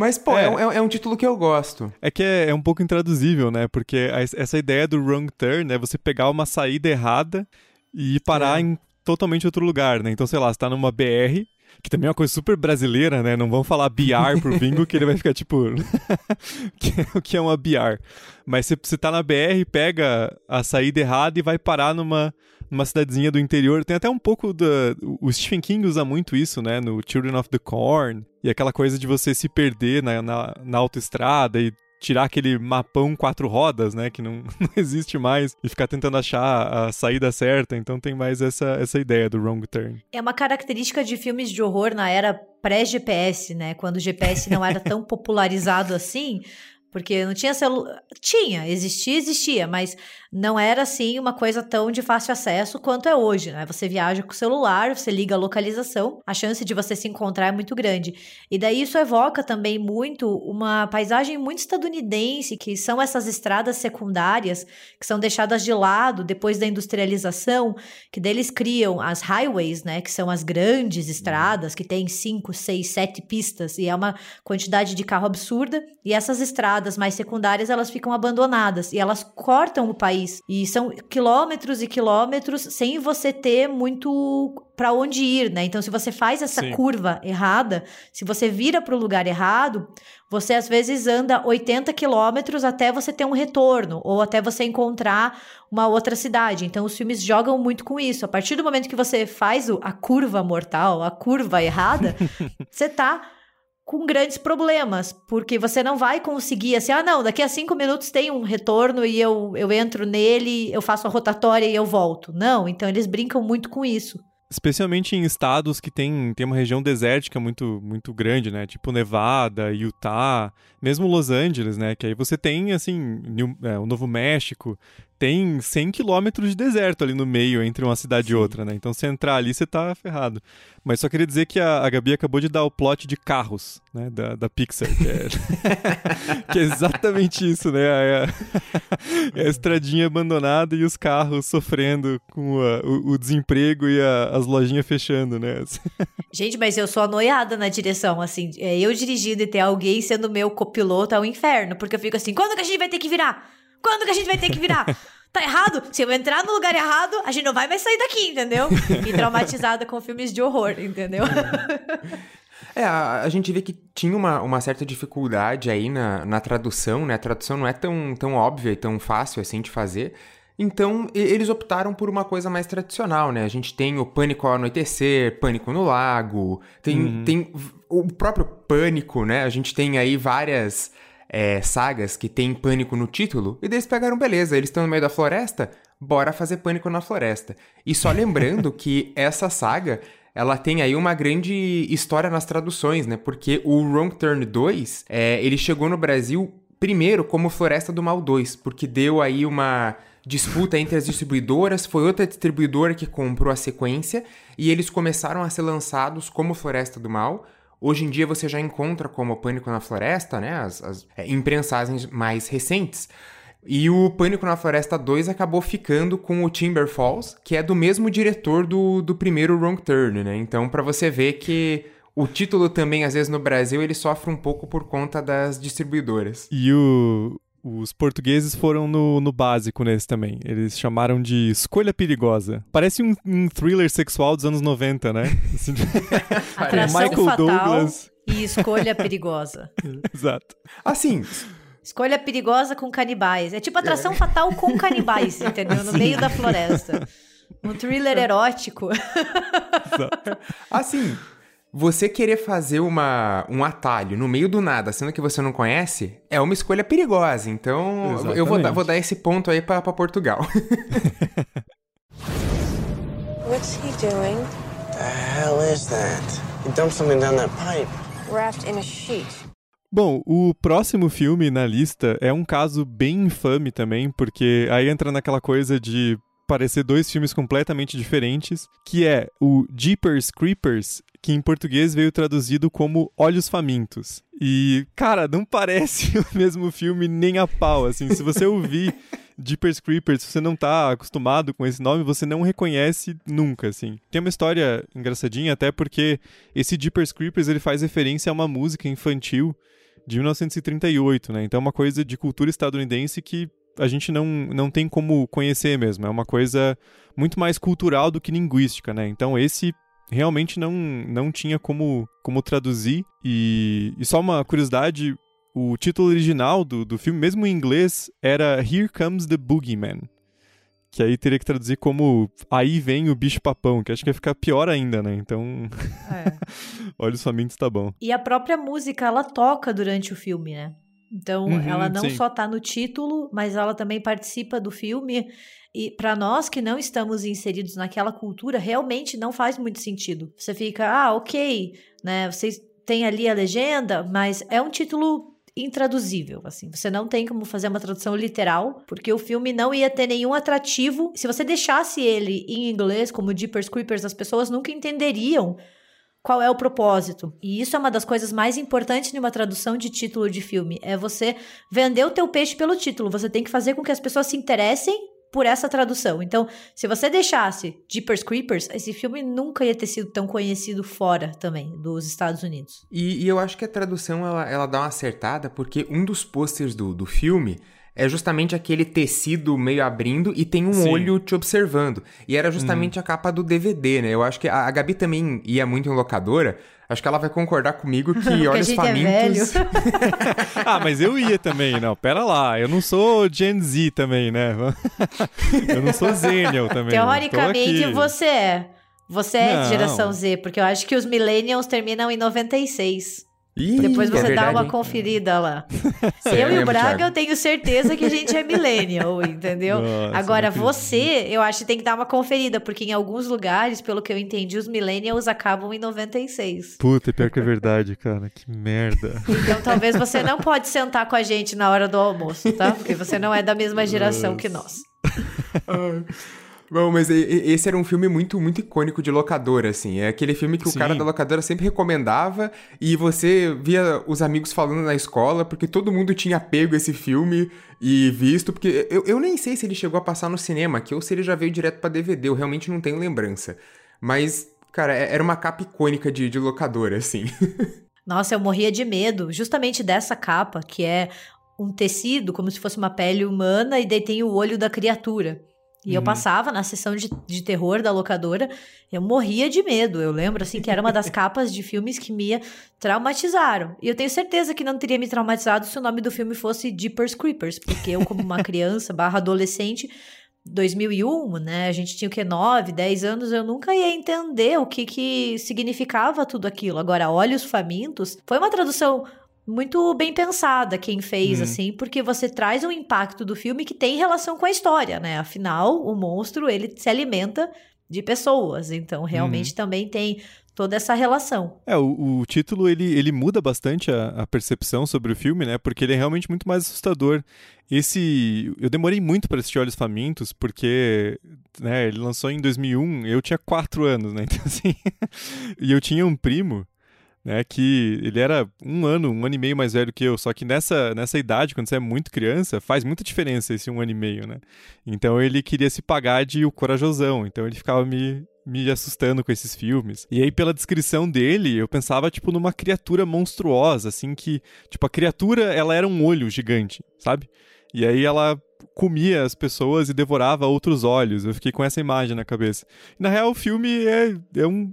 Mas, pô, é. É, é, um título que eu gosto. É que é, é um pouco intraduzível, né? Porque a, essa ideia do wrong turn é você pegar uma saída errada e parar é. em totalmente outro lugar, né? Então, sei lá, você tá numa BR, que também é uma coisa super brasileira, né? Não vão falar BR pro bingo que ele vai ficar tipo. [laughs] o que é uma BR? Mas você, você tá na BR, pega a saída errada e vai parar numa numa cidadezinha do interior. Tem até um pouco da. O Stephen King usa muito isso, né? No Children of the Corn. E aquela coisa de você se perder na, na, na autoestrada e tirar aquele mapão quatro rodas, né, que não, [laughs] não existe mais, e ficar tentando achar a saída certa. Então tem mais essa, essa ideia do wrong turn. É uma característica de filmes de horror na era pré-GPS, né, quando o GPS não era tão popularizado assim Porque não tinha celular. Tinha, existia, existia, mas não era assim uma coisa tão de fácil acesso quanto é hoje, né? Você viaja com o celular, você liga a localização, a chance de você se encontrar é muito grande. E daí isso evoca também muito uma paisagem muito estadunidense, que são essas estradas secundárias que são deixadas de lado depois da industrialização, que deles criam as highways, né? Que são as grandes estradas que têm cinco, seis, sete pistas e é uma quantidade de carro absurda. E essas estradas mais secundárias elas ficam abandonadas e elas cortam o país país. E são quilômetros e quilômetros sem você ter muito para onde ir, né? Então, se você faz essa Sim. curva errada, se você vira para o lugar errado, você às vezes anda 80 quilômetros até você ter um retorno, ou até você encontrar uma outra cidade. Então, os filmes jogam muito com isso. A partir do momento que você faz a curva mortal, a curva errada, [laughs] você tá com grandes problemas, porque você não vai conseguir assim, ah, não, daqui a cinco minutos tem um retorno e eu, eu entro nele, eu faço a rotatória e eu volto. Não, então eles brincam muito com isso. Especialmente em estados que tem, tem uma região desértica muito, muito grande, né? Tipo Nevada, Utah, mesmo Los Angeles, né? Que aí você tem, assim, New, é, o Novo México, tem 100 quilômetros de deserto ali no meio entre uma cidade Sim. e outra, né? Então se entrar ali, você tá ferrado. Mas só queria dizer que a, a Gabi acabou de dar o plot de carros, né? Da, da Pixar. Que é, [laughs] que é exatamente isso, né? É a, é a, estradinha abandonada e os carros sofrendo com a, o, o, desemprego e as lojinhas fechando, né? [laughs] Gente, mas eu sou anoiada na direção, assim. É, eu dirigindo e ter alguém sendo meu copiloto é um inferno. Porque eu fico assim, quando que a gente vai ter que virar? Quando que a gente vai ter que virar? [laughs] Tá errado? Se eu entrar no lugar errado, a gente não vai mais sair daqui, entendeu? E traumatizada com filmes de horror, entendeu? [laughs] É, a, a, gente vê que tinha uma, uma certa dificuldade aí na, na tradução, né? A tradução não é tão, tão óbvia e tão fácil assim de fazer. Então, eles optaram por uma coisa mais tradicional, né? A gente tem o Pânico ao Anoitecer, Pânico no Lago, tem, uhum. tem o próprio Pânico, né? A gente tem aí várias é, sagas que tem pânico no título, e daí eles pegaram, beleza, eles estão no meio da floresta, bora fazer pânico na floresta. E só lembrando [laughs] que essa saga, ela tem aí uma grande história nas traduções, né? Porque o Wrong Turn 2, é, ele chegou no Brasil primeiro como Floresta do Mal 2, porque deu aí uma disputa entre as distribuidoras, foi outra distribuidora que comprou a sequência, e eles começaram a ser lançados como Floresta do Mal, Hoje em dia você já encontra como Pânico na Floresta, né? As, as é, imprensagens mais recentes. E o Pânico na Floresta 2 acabou ficando com o Timber Falls, que é do mesmo diretor do, do primeiro Wrong Turn, né? Então, para você ver que o título também, às vezes, no Brasil, ele sofre um pouco por conta das distribuidoras. E o, os portugueses foram no, no básico nesse também. Eles chamaram de Escolha Perigosa. Parece um, um thriller sexual dos anos 90, né? [laughs] Assim, Michael fatal Douglas. E Escolha Perigosa. [laughs] Exato. Assim, Escolha perigosa com canibais. É tipo atração é. fatal com canibais, [laughs] entendeu? No Sim. meio da floresta. Um thriller erótico. Exato. Assim, você querer fazer uma, um atalho no meio do nada, sendo que você não conhece, é uma escolha perigosa. Então, Exatamente. eu vou, dar, vou dar esse ponto aí para Portugal. [laughs] What's he doing? The hell is that? He dumped something down that pipe. Wrapped in a sheet. Bom, o próximo filme na lista é um caso bem infame também, porque aí entra naquela coisa de parecer dois filmes completamente diferentes, que é o Jeepers Creepers que em português veio traduzido como Olhos Famintos. E, cara, não parece [laughs] o mesmo filme nem a pau, assim, se você ouvir Jeepers Creepers, se você não tá acostumado com esse nome, você não reconhece nunca, assim. Tem uma história engraçadinha até porque esse Jeepers Creepers, ele faz referência a uma música infantil de 1938, né? Então é uma coisa de cultura estadunidense que a gente não, não tem como conhecer mesmo. É uma coisa muito mais cultural do que linguística, né? Então esse realmente não, não tinha como, como traduzir. E, e só uma curiosidade: o título original do, do filme, mesmo em inglês, era Here Comes the Boogeyman. Que aí teria que traduzir como Aí vem o bicho-papão, que acho que ia ficar pior ainda, né? Então. É. [laughs] Olha os famintos, tá bom. E a própria música, ela toca durante o filme, né? Então, uhum, ela não sim. só tá no título, mas ela também participa do filme. E para nós que não estamos inseridos naquela cultura, realmente não faz muito sentido. Você fica, ah, ok, né? Vocês têm ali a legenda, mas é um título intraduzível, assim. Você não tem como fazer uma tradução literal, porque o filme não ia ter nenhum atrativo. Se você deixasse ele em inglês, como Jeepers Creepers, as pessoas nunca entenderiam qual é o propósito. E isso é uma das coisas mais importantes numa tradução de título de filme, é você vender o teu peixe pelo título. Você tem que fazer com que as pessoas se interessem por essa tradução. Então, se você deixasse Jeepers Creepers, esse filme nunca ia ter sido tão conhecido fora também dos Estados Unidos. E, e eu acho que a tradução ela, ela dá uma acertada porque um dos posters do, do filme é justamente aquele tecido meio abrindo e tem um Sim. olho te observando. E era justamente hum. a capa do DVD, né? Eu acho que a, a Gabi também ia muito em locadora. Acho que ela vai concordar comigo que [laughs] Olhos é Famintos. É [laughs] ah, mas eu ia também, não. Pera lá, eu não sou Gen Z também, né? [laughs] eu não sou Zenial também. Teoricamente você é. Você é não. geração Z, porque eu acho que os Millennials terminam em 96. Ih, Depois você é verdade, dá uma conferida lá. [laughs] eu e o Braga, Thiago. eu tenho certeza que a gente é millennial, [laughs] entendeu? Nossa, Agora, você, eu acho que tem que dar uma conferida, porque em alguns lugares, pelo que eu entendi, os millennials acabam em 96. Puta, pior que é verdade, cara. Que merda. [laughs] Então, talvez você não pode sentar com a gente na hora do almoço, tá? Porque você não é da mesma geração Nossa. que nós. Bom, mas esse era um filme muito, muito icônico de locadora, assim. É aquele filme que Sim. o cara da locadora sempre recomendava e você via os amigos falando na escola, porque todo mundo tinha pego esse filme e visto, porque eu, eu nem sei se ele chegou a passar no cinema aqui ou se ele já veio direto para DVD, eu realmente não tenho lembrança. Mas, cara, é, era uma capa icônica de, de locadora, assim. [laughs] Nossa, eu morria de medo, justamente dessa capa, que é um tecido, como se fosse uma pele humana, e daí tem o olho da criatura. E uhum. eu passava na sessão de, de terror da locadora, eu morria de medo. Eu lembro, assim, que era uma das [laughs] capas de filmes que me traumatizaram. E eu tenho certeza que não teria me traumatizado se o nome do filme fosse Jeepers Creepers, porque eu, como uma [laughs] criança barra adolescente, 2001, né, a gente tinha o que, 9, 10 anos, eu nunca ia entender o que que significava tudo aquilo. Agora, Olhos Famintos foi uma tradução muito bem pensada quem fez, uhum. assim, porque você traz um impacto do filme que tem relação com a história, né? Afinal, o monstro, ele se alimenta de pessoas, então realmente uhum. também tem toda essa relação. É, o, o título, ele, ele muda bastante a, a, percepção sobre o filme, né? Porque ele é realmente muito mais assustador. Esse... Eu demorei muito para assistir Olhos Famintos, porque né, ele lançou em 2001, eu tinha quatro anos, né? [laughs] Então, assim... [laughs] e eu tinha um primo né, que ele era um ano, um ano e meio mais velho que eu, só que nessa, nessa idade, quando você é muito criança, faz muita diferença esse um ano e meio, né? Então ele queria se pagar de o corajosão, então ele ficava me, me assustando com esses filmes. E aí, pela descrição dele, eu pensava, tipo, numa criatura monstruosa, assim, que, tipo, a criatura, ela era um olho gigante, sabe? E aí ela comia as pessoas e devorava outros olhos. Eu fiquei com essa imagem na cabeça. na real, o filme é, é um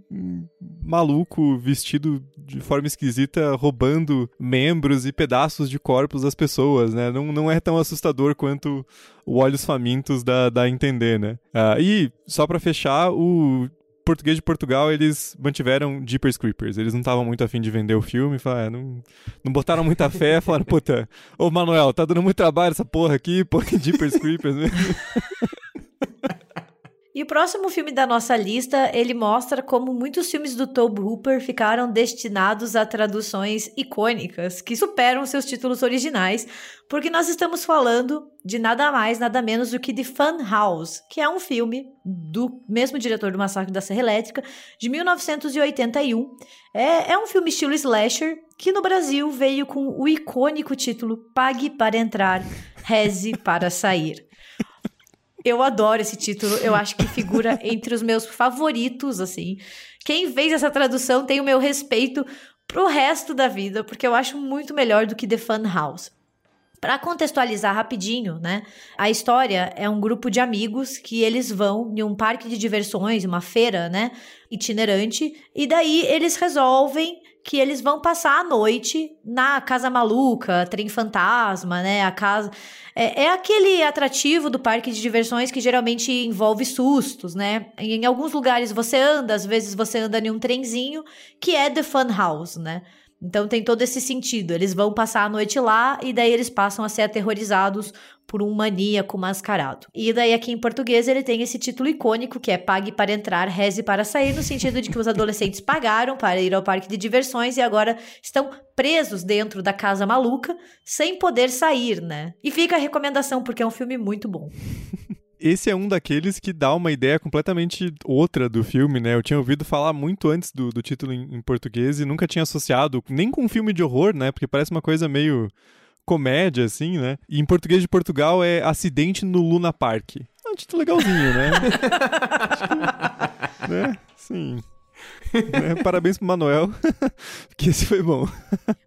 maluco vestido de forma esquisita, roubando membros e pedaços de corpos das pessoas, né? Não, não é tão assustador quanto o Olhos Famintos dá, dá a entender, né? Ah, e, só para fechar, o português de Portugal, eles mantiveram Jeepers Creepers. Eles não estavam muito afim de vender o filme, falaram, ah, não, não botaram muita [laughs] fé, falaram, puta, ô Manuel, tá dando muito trabalho essa porra aqui, põe [laughs] Jeepers Creepers. [laughs] E o próximo filme da nossa lista, ele mostra como muitos filmes do Tobe Hooper ficaram destinados a traduções icônicas que superam seus títulos originais, porque nós estamos falando de nada mais, nada menos do que The Fun House, que é um filme do mesmo diretor do Massacre da Serra Elétrica, de 1981. É, é um filme estilo slasher, que no Brasil veio com o icônico título Pague para entrar, reze para sair. Eu adoro esse título, eu acho que figura [laughs] entre os meus favoritos, assim. Quem fez essa tradução tem o meu respeito pro resto da vida, porque eu acho muito melhor do que The Fun House. Para contextualizar rapidinho, né? A história é um grupo de amigos que eles vão em um parque de diversões, uma feira, né, itinerante, e daí eles resolvem que eles vão passar a noite na Casa Maluca, Trem Fantasma, né? A casa. É, é, aquele atrativo do parque de diversões que geralmente envolve sustos, né? Em alguns lugares você anda, às vezes você anda em um trenzinho, que é The Fun House, né? Então tem todo esse sentido. Eles vão passar a noite lá e daí eles passam a ser aterrorizados por um maníaco mascarado. E daí aqui em português ele tem esse título icônico que é Pague para entrar, reze para sair, no sentido de que os adolescentes pagaram para ir ao parque de diversões e agora estão presos dentro da casa maluca sem poder sair, né? E fica a recomendação porque é um filme muito bom. [laughs] esse é um daqueles que dá uma ideia completamente outra do filme, né? Eu tinha ouvido falar muito antes do, do título em, em, português e nunca tinha associado, nem com um filme de horror, né? Porque parece uma coisa meio comédia, assim, né? E em português de Portugal é Acidente no Luna Park. É um título legalzinho, né? que, né? Sim. né? Parabéns pro Manuel, [laughs] que esse foi bom.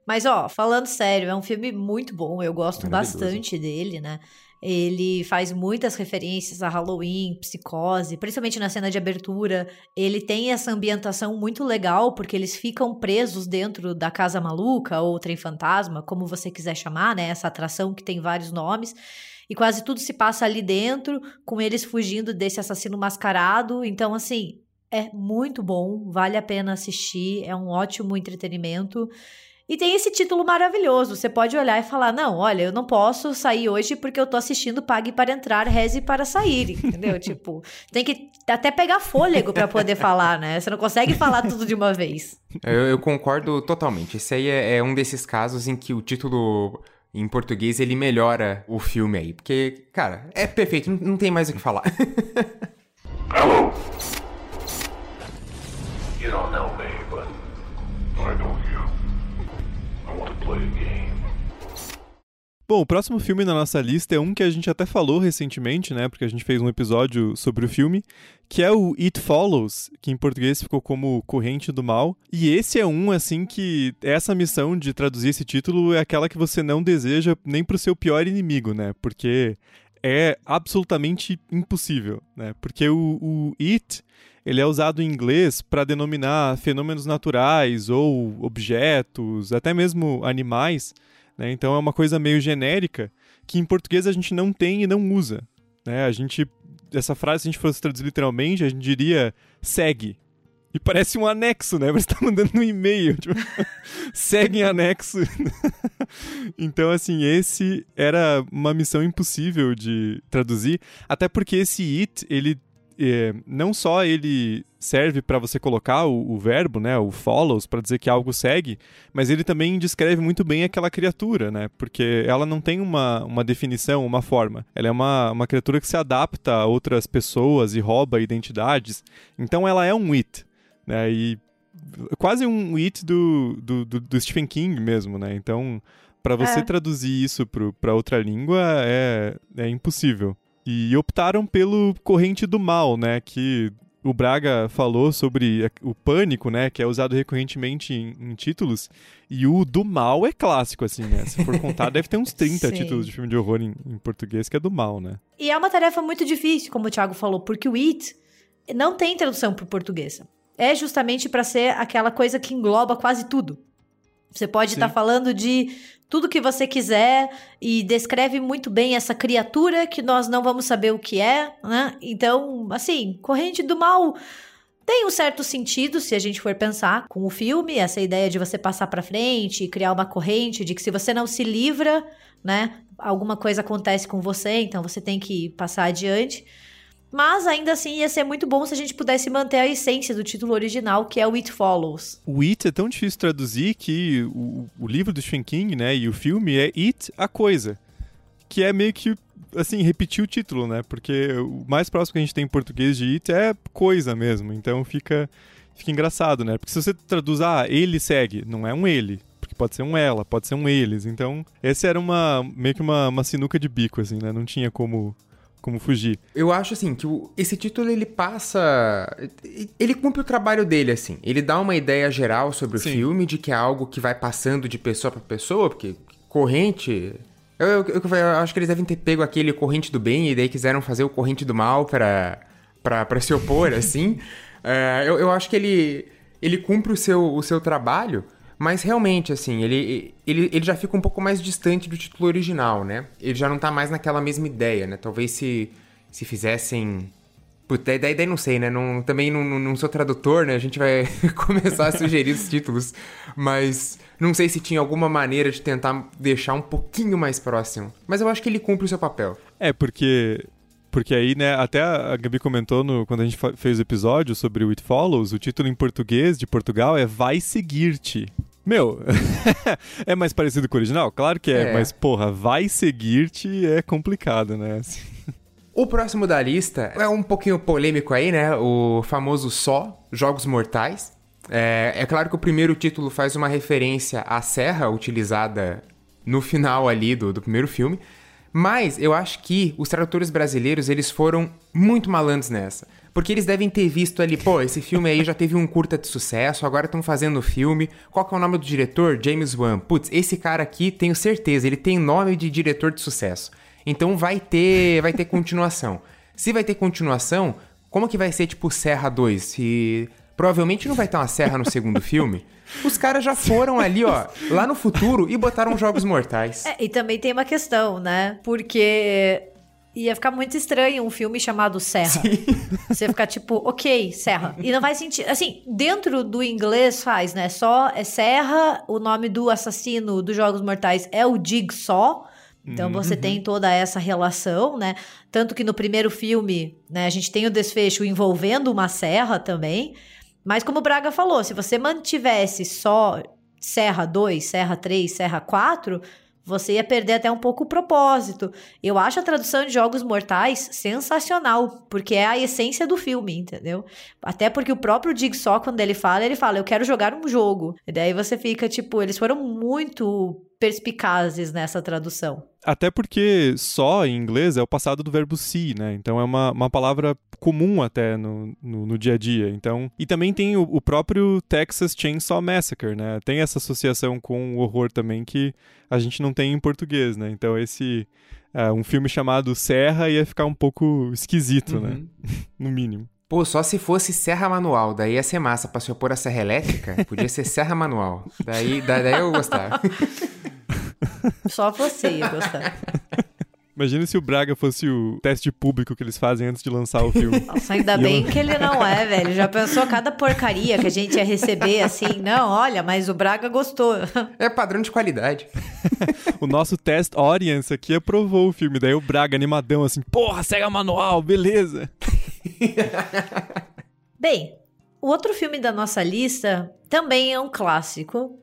Mas, ó, falando sério, é um filme muito bom, eu gosto bastante dele, né? Ele faz muitas referências a Halloween, psicose, principalmente na cena de abertura. Ele tem essa ambientação muito legal, porque eles ficam presos dentro da Casa Maluca ou Trem Fantasma, como você quiser chamar, né? Essa atração que tem vários nomes. E quase tudo se passa ali dentro, com eles fugindo desse assassino mascarado. Então, assim, é muito bom, vale a pena assistir, é um ótimo entretenimento. E tem esse título maravilhoso. Você pode olhar e falar: não, olha, eu não posso sair hoje porque eu tô assistindo Pague para entrar, reze para sair. Entendeu? [laughs] tipo, tem que até pegar fôlego para poder falar, né? Você não consegue falar tudo de uma vez. Eu, eu concordo totalmente. Esse aí é, é um desses casos em que o título em português ele melhora o filme aí. Porque, cara, é perfeito, não, não tem mais o que falar. [laughs] Hello. You don't know Bom, o próximo filme na nossa lista é um que a gente até falou recentemente, né? Porque a gente fez um episódio sobre o filme, que é o It Follows, que em português ficou como Corrente do Mal. E esse é um, assim, que essa missão de traduzir esse título é aquela que você não deseja nem pro seu pior inimigo, né? Porque é absolutamente impossível, né? Porque o, o It ele é usado em inglês para denominar fenômenos naturais ou objetos, até mesmo animais né? Então é uma coisa meio genérica que em português a gente não tem e não usa. Né? A gente, essa frase, se a gente fosse traduzir literalmente, a gente diria segue. E parece um anexo, né? Você está mandando um e-mail. [laughs] Tipo, segue em anexo. [laughs] então, assim, esse era uma missão impossível de traduzir. Até porque esse it, ele é, não só ele serve para você colocar o, o, verbo, né, o follows, para dizer que algo segue, mas ele também descreve muito bem aquela criatura, né, porque ela não tem uma, uma definição, uma forma. Ela é uma, uma criatura que se adapta a outras pessoas e rouba identidades. Então ela é um it, né, e quase um it do, do, do, do Stephen King mesmo, né, então para você é. traduzir isso para outra língua é, é impossível. E optaram pelo Corrente do Mal, né? Que o Braga falou sobre o pânico, né? Que é usado recorrentemente em, em, títulos. E o do mal é clássico, assim, né? Se for contar, deve ter uns 30 [laughs] títulos de filme de horror em, em, português que é do mal, né? E é uma tarefa muito difícil, como o Thiago falou, porque o It não tem tradução para o português. É justamente para ser aquela coisa que engloba quase tudo. Você pode estar tá falando de tudo que você quiser e descreve muito bem essa criatura que nós não vamos saber o que é, né? Então, assim, corrente do mal tem um certo sentido se a gente for pensar com o filme, essa ideia de você passar para frente e criar uma corrente de que se você não se livra, né, alguma coisa acontece com você, então você tem que passar adiante. Mas ainda assim ia ser muito bom se a gente pudesse manter a essência do título original, que é o It Follows. O It é tão difícil traduzir que o, o livro do Stephen King, né, e o filme é It, a coisa. Que é meio que, assim, repetir o título, né? Porque o mais próximo que a gente tem em português de It é coisa mesmo. Então fica, fica engraçado, né? Porque se você traduz, ah, ele segue, não é um ele. Porque pode ser um ela, pode ser um eles. Então, esse era uma meio que uma, uma sinuca de bico, assim, né? Não tinha como como fugir. Eu acho assim que o, esse título ele passa, ele cumpre o trabalho dele assim. Ele dá uma ideia geral sobre o Sim. filme de que é algo que vai passando de pessoa para pessoa, porque corrente eu, eu, eu, eu, acho que eles devem ter pego aquele corrente do bem e daí quiseram fazer o corrente do mal para para se opor [laughs] assim. uh, eu, eu acho que ele ele cumpre o seu, o seu trabalho. Mas realmente, assim, ele, ele, ele já fica um pouco mais distante do título original, né? Ele já não tá mais naquela mesma ideia, né? Talvez se, se fizessem Puta, daí, daí não sei, né? Não, também não, não sou tradutor, né? A gente vai [laughs] começar a sugerir os títulos. Mas não sei se tinha alguma maneira de tentar deixar um pouquinho mais próximo. Mas eu acho que ele cumpre o seu papel. É, porque. Porque aí, né, até a Gabi comentou no, quando a gente fez o episódio sobre o It Follows, o título em português de Portugal é Vai Seguir-te. Meu, [laughs] é mais parecido com o original? Claro que é, é. mas porra, Vai Seguir-te é complicado, né? Assim. [laughs] O próximo da lista é um pouquinho polêmico aí, né? O famoso Só, Jogos Mortais. É, é claro que o primeiro título faz uma referência à serra utilizada no final ali do, do primeiro filme. Mas eu acho que os tradutores brasileiros, eles foram muito malandros nessa. Porque eles devem ter visto ali, pô, esse filme aí já teve um curta de sucesso, agora estão fazendo o filme. Qual que é o nome do diretor? James Wan. Putz, esse cara aqui, tenho certeza, ele tem nome de diretor de sucesso. Então vai ter, vai ter continuação. Se vai ter continuação, como que vai ser tipo Serra 2? Se provavelmente não vai ter uma serra no segundo filme. Os caras já foram ali, ó, lá no futuro e botaram jogos mortais. É, e também tem uma questão, né? Porque ia ficar muito estranho um filme chamado Serra. Sim. Você ficar tipo, ok, Serra. E não vai sentir. Assim, dentro do inglês faz, né? Só é Serra, o nome do assassino dos Jogos Mortais é o Jigsaw. Então uhum. você tem toda essa relação, né? Tanto que no primeiro filme, né, a gente tem o desfecho envolvendo uma serra também. Mas como o Braga falou, se você mantivesse só Serra 2, Serra 3, Serra 4, você ia perder até um pouco o propósito. Eu acho a tradução de Jogos Mortais sensacional, porque é a essência do filme, entendeu? Até porque o próprio Jigsaw, quando ele fala, ele fala, eu quero jogar um jogo. E daí você fica, tipo, eles foram muito perspicazes nessa tradução. Até porque só em inglês é o passado do verbo see, né? Então é uma, uma palavra comum até no, no, no dia a dia. Então, e também tem o, o, próprio Texas Chainsaw Massacre, né? Tem essa associação com o horror também que a gente não tem em português, né? Então esse é, um filme chamado Serra ia ficar um pouco esquisito, né? uhum. né? [laughs] no mínimo. Pô, só se fosse serra manual, daí ia ser massa. Pra se opor a serra elétrica, podia ser serra manual. Daí, daí eu gostava. Só você ia gostar. Imagina se o Braga fosse o teste público que eles fazem antes de lançar o filme. Nossa, ainda bem que ele não é, velho. Já pensou cada porcaria que a gente ia receber assim? Não, olha, mas o Braga gostou. É padrão de qualidade. [laughs] o nosso test audience aqui aprovou o filme. Daí o Braga animadão assim, porra, cega manual, beleza. [laughs] bem, o outro filme da nossa lista também é um clássico.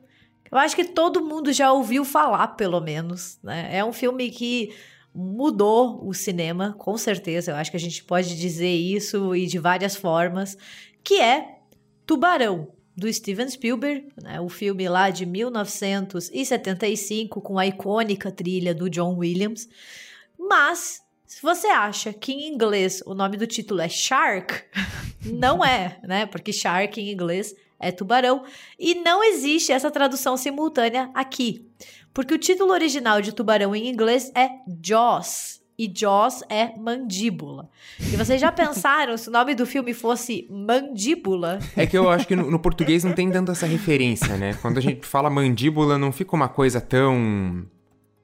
Eu acho que todo mundo já ouviu falar, pelo menos. Né? É um filme que mudou o cinema, com certeza. Eu acho que a gente pode dizer isso e de várias formas, que é Tubarão, do Steven Spielberg, né? o filme lá de 1975 com a icônica trilha do John Williams. Mas se você acha que em inglês o nome do título é Shark, [laughs] não é, né? Porque Shark em inglês é tubarão, e não existe essa tradução simultânea aqui, porque o título original de tubarão em inglês é Jaws, e Jaws é mandíbula. E vocês já [laughs] pensaram se o nome do filme fosse Mandíbula? É que eu acho que no, no, português não tem tanto essa referência, né? Quando a gente fala mandíbula, não fica uma coisa tão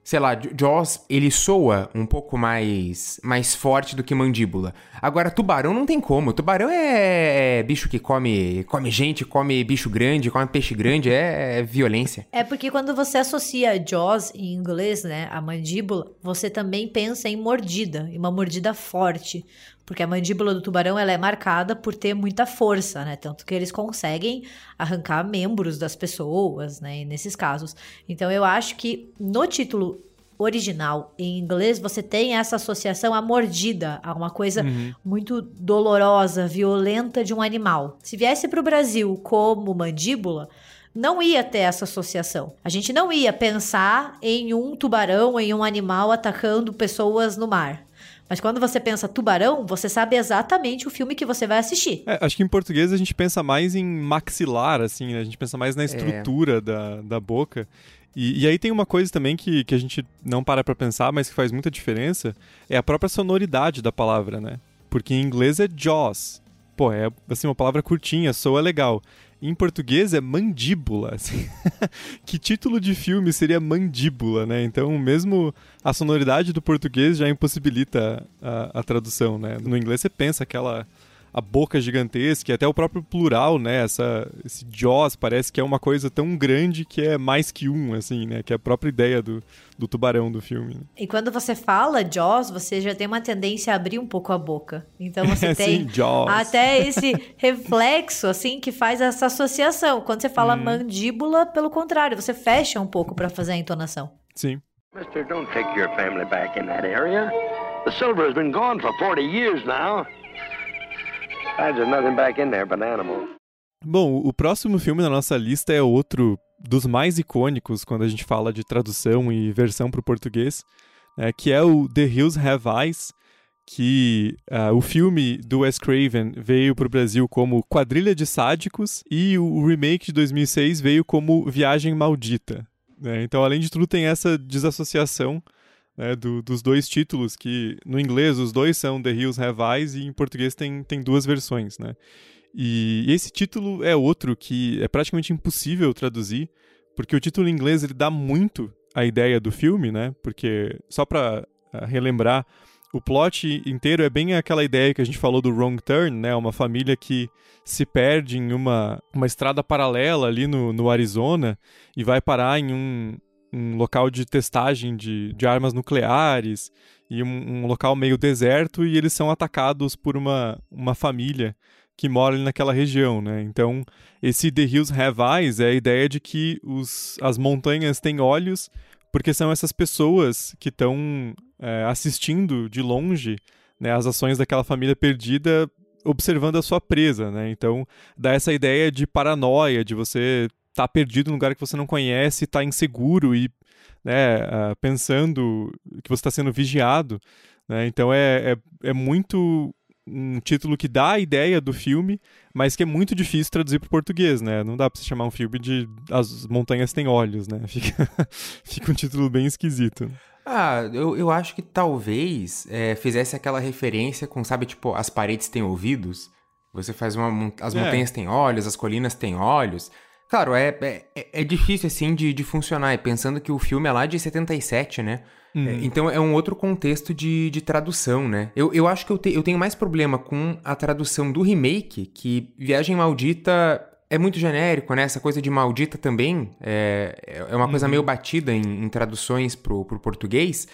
sei lá, Jaws, ele soa um pouco mais mais forte do que mandíbula. Agora, tubarão não tem como. Tubarão é, é bicho que come, come gente, come bicho grande, come peixe grande, é, é violência. É porque quando você associa Jaws em inglês, né, a mandíbula, você também pensa em mordida, em uma mordida forte. Porque a mandíbula do tubarão ela é marcada por ter muita força, né? Tanto que eles conseguem arrancar membros das pessoas, né? Nesses casos. Então eu acho que no título original em inglês você tem essa associação à mordida, a uma coisa uhum. muito dolorosa, violenta de um animal. Se viesse para o Brasil como mandíbula, não ia ter essa associação. A gente não ia pensar em um tubarão, em um animal atacando pessoas no mar. Mas quando você pensa tubarão, você sabe exatamente o filme que você vai assistir. É, acho que em português a gente pensa mais em maxilar, assim, né? A gente pensa mais na é. estrutura é. da, da boca. E, e, aí tem uma coisa também que, que a gente não para pra pensar, mas que faz muita diferença, é a própria sonoridade da palavra, né? Porque em inglês é jaws. Pô, é assim, uma palavra curtinha, soa legal. Em português é mandíbula. Assim. [laughs] que título de filme seria mandíbula, né? Então, mesmo a sonoridade do português já impossibilita a, a tradução, né? No inglês você pensa aquela a boca gigantesca, e até o próprio plural, né? Essa, esse Jaws parece que é uma coisa tão grande que é mais que um, assim, né? Que é a própria ideia do, do tubarão do filme. Né? E quando você fala Jaws, você já tem uma tendência a abrir um pouco a boca. Então você [laughs] tem Sim, até esse reflexo, assim, que faz essa associação. Quando você fala hum. mandíbula, pelo contrário, você fecha um pouco para fazer a entonação. Sim. Mister, don't take your family back in that area. The silver has been gone for 40 years now. Animals. Bom, o próximo filme na nossa lista é outro dos mais icônicos quando a gente fala de tradução e versão para o português, né, que é o The Hills Have Eyes, que uh, o filme do Wes Craven veio para o Brasil como Quadrilha de Sádicos e o remake de 2006 veio como Viagem Maldita. Né? Então, além de tudo, tem essa desassociação né, do, dos dois títulos, que no inglês os dois são The Hills Have Eyes e em português tem, tem duas versões, né? E, e esse título é outro que é praticamente impossível traduzir, porque o título em inglês ele dá muito a ideia do filme, né? Porque, só para uh, relembrar, o plot inteiro é bem aquela ideia que a gente falou do Wrong Turn, né? Uma família que se perde em uma, uma estrada paralela ali no, no Arizona e vai parar em um, um local de testagem de, de armas nucleares e um, um, local meio deserto e eles são atacados por uma, uma família que mora ali naquela região, né? Então, esse The Hills Have Eyes é a ideia de que os, as montanhas têm olhos porque são essas pessoas que estão é, assistindo de longe né, as ações daquela família perdida observando a sua presa, né? Então, dá essa ideia de paranoia, de você tá perdido num lugar que você não conhece, tá inseguro e né, uh, pensando que você está sendo vigiado. Né? Então é, é, é muito um título que dá a ideia do filme, mas que é muito difícil traduzir para o português, né? Não dá para se chamar um filme de As Montanhas Têm Olhos, né? [laughs] Fica, fica um título bem esquisito. Ah, eu, eu acho que talvez é, fizesse aquela referência com, sabe, tipo, as paredes têm ouvidos. Você faz uma. As é. montanhas têm olhos, as colinas têm olhos. Claro, é, é, é difícil, assim, de, de funcionar. E pensando que o filme é lá de 77, né? Hum. É, então é um outro contexto de, de tradução, né? Eu, eu acho que eu, te, eu tenho mais problema com a tradução do remake, que Viagem Maldita é muito genérico, né? Essa coisa de maldita também é, é uma coisa uhum. meio batida em, em traduções pro, pro português.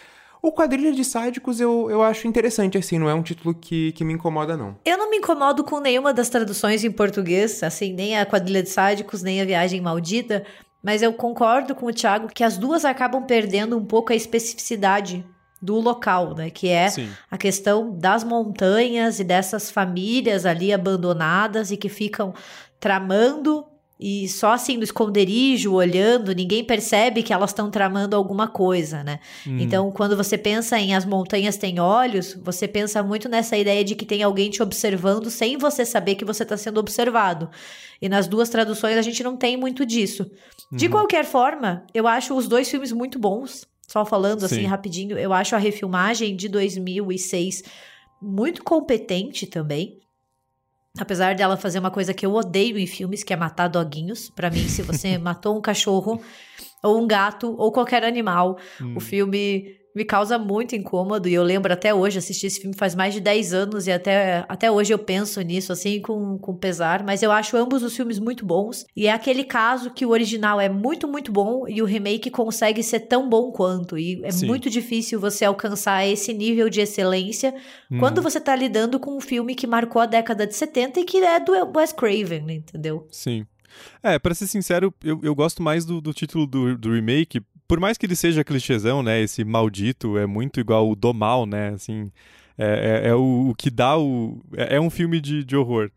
O Quadrilha de Sádicos eu, eu acho interessante, assim, não é um título que, que me incomoda, não. Eu não me incomodo com nenhuma das traduções em português, assim, nem a Quadrilha de Sádicos, nem a Viagem Maldita, mas eu concordo com o Thiago que as duas acabam perdendo um pouco a especificidade do local, né? Que é Sim. a questão das montanhas e dessas famílias ali abandonadas e que ficam tramando e só assim no esconderijo, olhando, ninguém percebe que elas estão tramando alguma coisa, né? Hum. Então, quando você pensa em as montanhas têm olhos, você pensa muito nessa ideia de que tem alguém te observando sem você saber que você está sendo observado. E nas duas traduções a gente não tem muito disso. De uhum. qualquer forma, eu acho os dois filmes muito bons. Só falando assim Sim. assim rapidinho, eu acho a refilmagem de 2006 muito competente também. Apesar dela fazer uma coisa que eu odeio em filmes, que é matar doguinhos. Para mim, se você [laughs] matou um cachorro, ou um gato, ou qualquer animal, hum. o filme me causa muito incômodo. E eu lembro até hoje, assisti esse filme faz mais de 10 anos, e até, até hoje eu penso nisso, assim, com, com pesar. Mas eu acho ambos os filmes muito bons. E é aquele caso que o original é muito, muito bom, e o remake consegue ser tão bom quanto. E é Sim. muito difícil você alcançar esse nível de excelência hum. quando você tá lidando com um filme que marcou a década de 70 e que é do Wes Craven, entendeu? Sim. É, pra ser sincero, eu, eu gosto mais do, do título do, do remake, por mais que ele seja clichêzão, né? Esse maldito é muito igual o do mal, né? Assim, é, é, é o, o, que dá o. É, é um filme de, de horror.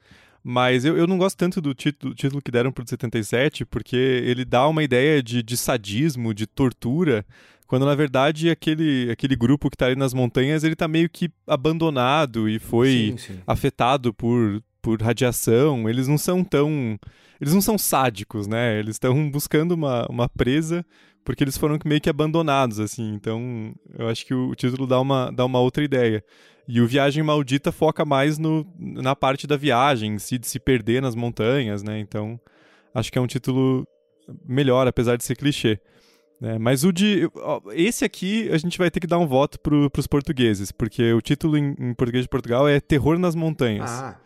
Mas eu, eu não gosto tanto do título, título que deram pro 77, porque ele dá uma ideia de, de sadismo, de tortura, quando na verdade aquele, aquele grupo que tá ali nas montanhas, ele tá meio que abandonado e foi sim, sim. afetado por, por radiação. Eles não são tão. Eles não são sádicos, né? Eles estão buscando uma, uma presa porque eles foram meio que abandonados, assim. Então, eu acho que o, título dá uma, dá uma outra ideia. E o Viagem Maldita foca mais no, na parte da viagem, se de se perder nas montanhas, né? Então, acho que é um título melhor, apesar de ser clichê. Né? Mas o de. Esse aqui a gente vai ter que dar um voto pro, pros portugueses, porque o título em, em português de Portugal é Terror nas Montanhas. Ah.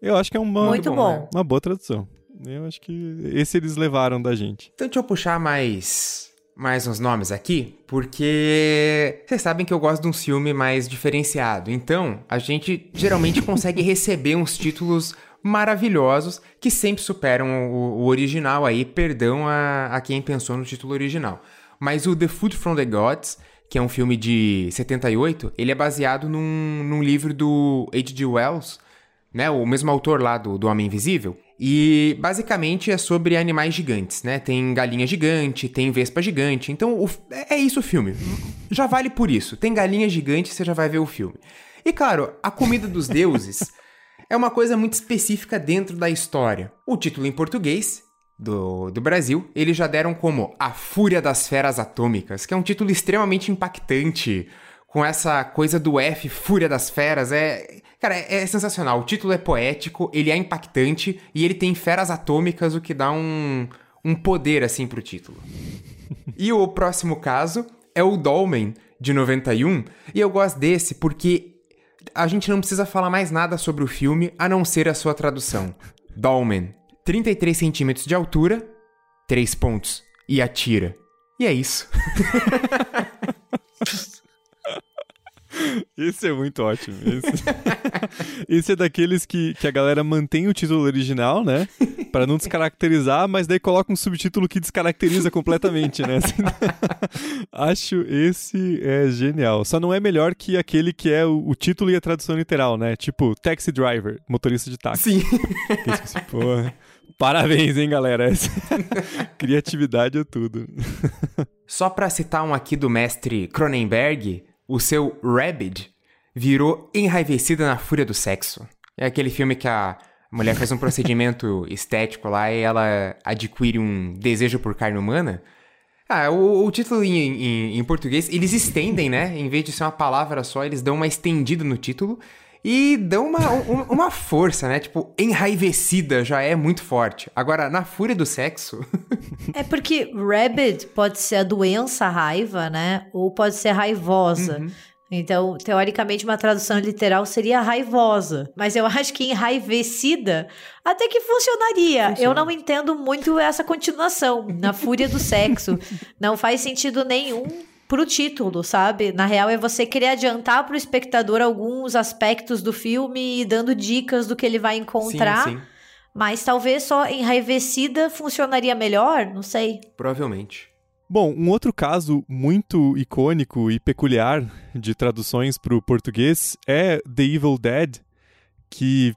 Eu acho que é uma, Muito bom. né? uma boa tradução. Eu acho que esse eles levaram da gente. Então deixa eu puxar mais, mais uns nomes aqui, porque vocês sabem que eu gosto de um filme mais diferenciado. Então, a gente geralmente consegue [laughs] receber uns títulos maravilhosos que sempre superam o, o original aí, perdão a, a quem pensou no título original. Mas o The Food from the Gods, que é um filme de 78, ele é baseado num, num livro do H.G. Wells, né, o mesmo autor lá do, do Homem Invisível. E basicamente é sobre animais gigantes, né? Tem galinha gigante, tem vespa gigante. Então o, é isso o filme. Já vale por isso. Tem galinha gigante, você já vai ver o filme. E claro, a comida dos deuses é uma coisa muito específica dentro da história. O título em português do, do Brasil, eles já deram como A Fúria das Feras Atômicas, que é um título extremamente impactante, com essa coisa do F, Fúria das Feras, é... Cara, é, é sensacional. O título é poético, ele é impactante e ele tem feras atômicas, o que dá um, um poder, assim, pro título. e o próximo caso é o Dolmen, de 91, e eu gosto desse porque a gente não precisa falar mais nada sobre o filme a não ser a sua tradução. Dolmen, 33 centímetros de altura, 3 pontos, e atira. E é isso. [laughs] [laughs] Esse é muito ótimo. Esse, [laughs] Esse é daqueles que, que a galera mantém o título original, né? Pra não descaracterizar, mas daí coloca um subtítulo que descaracteriza completamente, né? [laughs] Acho esse é genial. Só não é melhor que aquele que é o, o título e a tradução literal, né? Tipo, Taxi Driver, motorista de táxi. Sim. Esse, porra. Parabéns, hein, galera? Criatividade é tudo. Só pra citar um aqui do mestre Cronenberg, o seu Rabid virou enraivecida na fúria do sexo. É aquele filme que a mulher faz um [laughs] procedimento estético lá e ela adquire um desejo por carne humana. Ah, o, o título em, em, em, português, eles estendem, né? Em vez de ser uma palavra só, eles dão uma estendida no título e dão uma, um, uma força, né? Tipo, enraivecida já é muito forte. Agora, na fúria do sexo. [laughs] é porque rabid pode ser a doença a raiva, né? Ou pode ser raivosa. Uhum. Então, teoricamente, uma tradução literal seria raivosa. Mas eu acho que enraivecida até que funcionaria. Funciona. Eu não entendo muito essa continuação. Na fúria do sexo. não faz sentido nenhum pro título, sabe? Na real é você querer adiantar pro espectador alguns aspectos do filme e dando dicas do que ele vai encontrar. Sim, sim. Mas talvez só enraivecida funcionaria melhor, não sei. Provavelmente. Bom, um outro caso muito icônico e peculiar de traduções para o português é The Evil Dead, que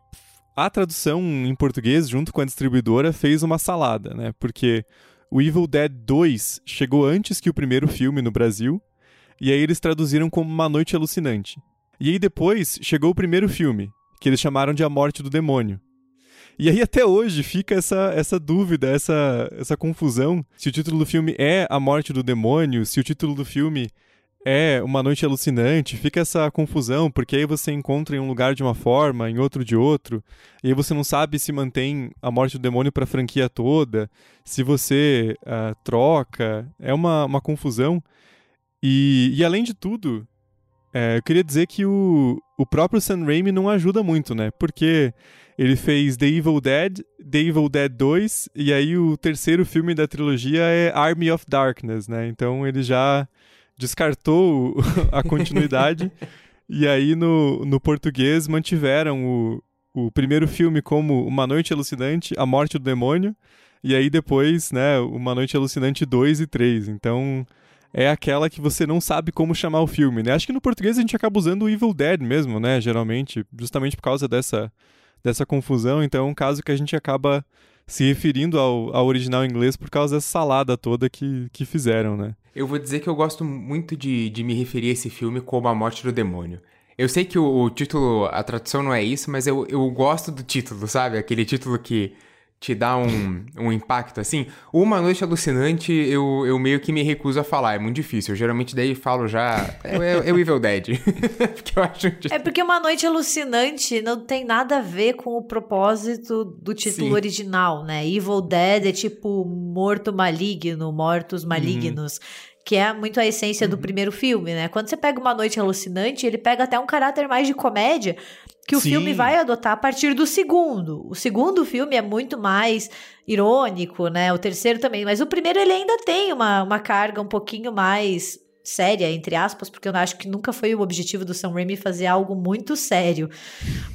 a tradução em português, junto com a distribuidora, fez uma salada, né? Porque o Evil Dead 2 chegou antes que o primeiro filme no Brasil, e aí eles traduziram como Uma Noite Alucinante. E aí depois chegou o primeiro filme, que eles chamaram de A Morte do Demônio. E aí até hoje fica essa, essa dúvida, essa, essa confusão, se o título do filme é A Morte do Demônio, se o título do filme é Uma Noite Alucinante, fica essa confusão, porque aí você encontra em um lugar de uma forma, em outro de outro, e aí você não sabe se mantém a Morte do Demônio para a franquia toda, se você uh, troca, é uma, uma confusão. E, e além de tudo, é, eu queria dizer que o, o próprio Sam Raimi não ajuda muito, né? Porque ele fez The Evil Dead, The Evil Dead 2, e aí o terceiro filme da trilogia é Army of Darkness, né? Então ele já descartou [laughs] a continuidade. e aí, no, no português, mantiveram o, o primeiro filme como Uma Noite Alucinante, A Morte do Demônio. E aí, depois, né, Uma Noite Alucinante 2 e 3. Então, é aquela que você não sabe como chamar o filme, né? Acho que no português a gente acaba usando o Evil Dead mesmo, né? Geralmente, justamente por causa dessa, dessa confusão. Então, é um caso que a gente acaba se referindo ao, ao original inglês por causa dessa salada toda que, que fizeram, né? Eu vou dizer que eu gosto muito de, de me referir a esse filme como A Morte do Demônio. Eu sei que o, o título, a tradução não é isso, mas eu, eu gosto do título, sabe? Aquele título que te dá um, um impacto assim. Uma Noite Alucinante eu, eu meio que me recuso a falar, é muito difícil. Eu geralmente daí falo já. É, é, é o Evil Dead. [laughs] porque eu acho É porque Uma Noite Alucinante não tem nada a ver com o propósito do título Sim. original, né? Evil Dead é tipo morto maligno, mortos malignos. Uhum que é muito a essência do uhum. primeiro filme, né? Quando você pega Uma Noite Alucinante, ele pega até um caráter mais de comédia, que o Sim. filme vai adotar a partir do segundo. O segundo filme é muito mais irônico, né? O terceiro também, mas o primeiro ele ainda tem uma, uma carga um pouquinho mais séria, entre aspas, porque eu acho que nunca foi o objetivo do Sam Raimi fazer algo muito sério.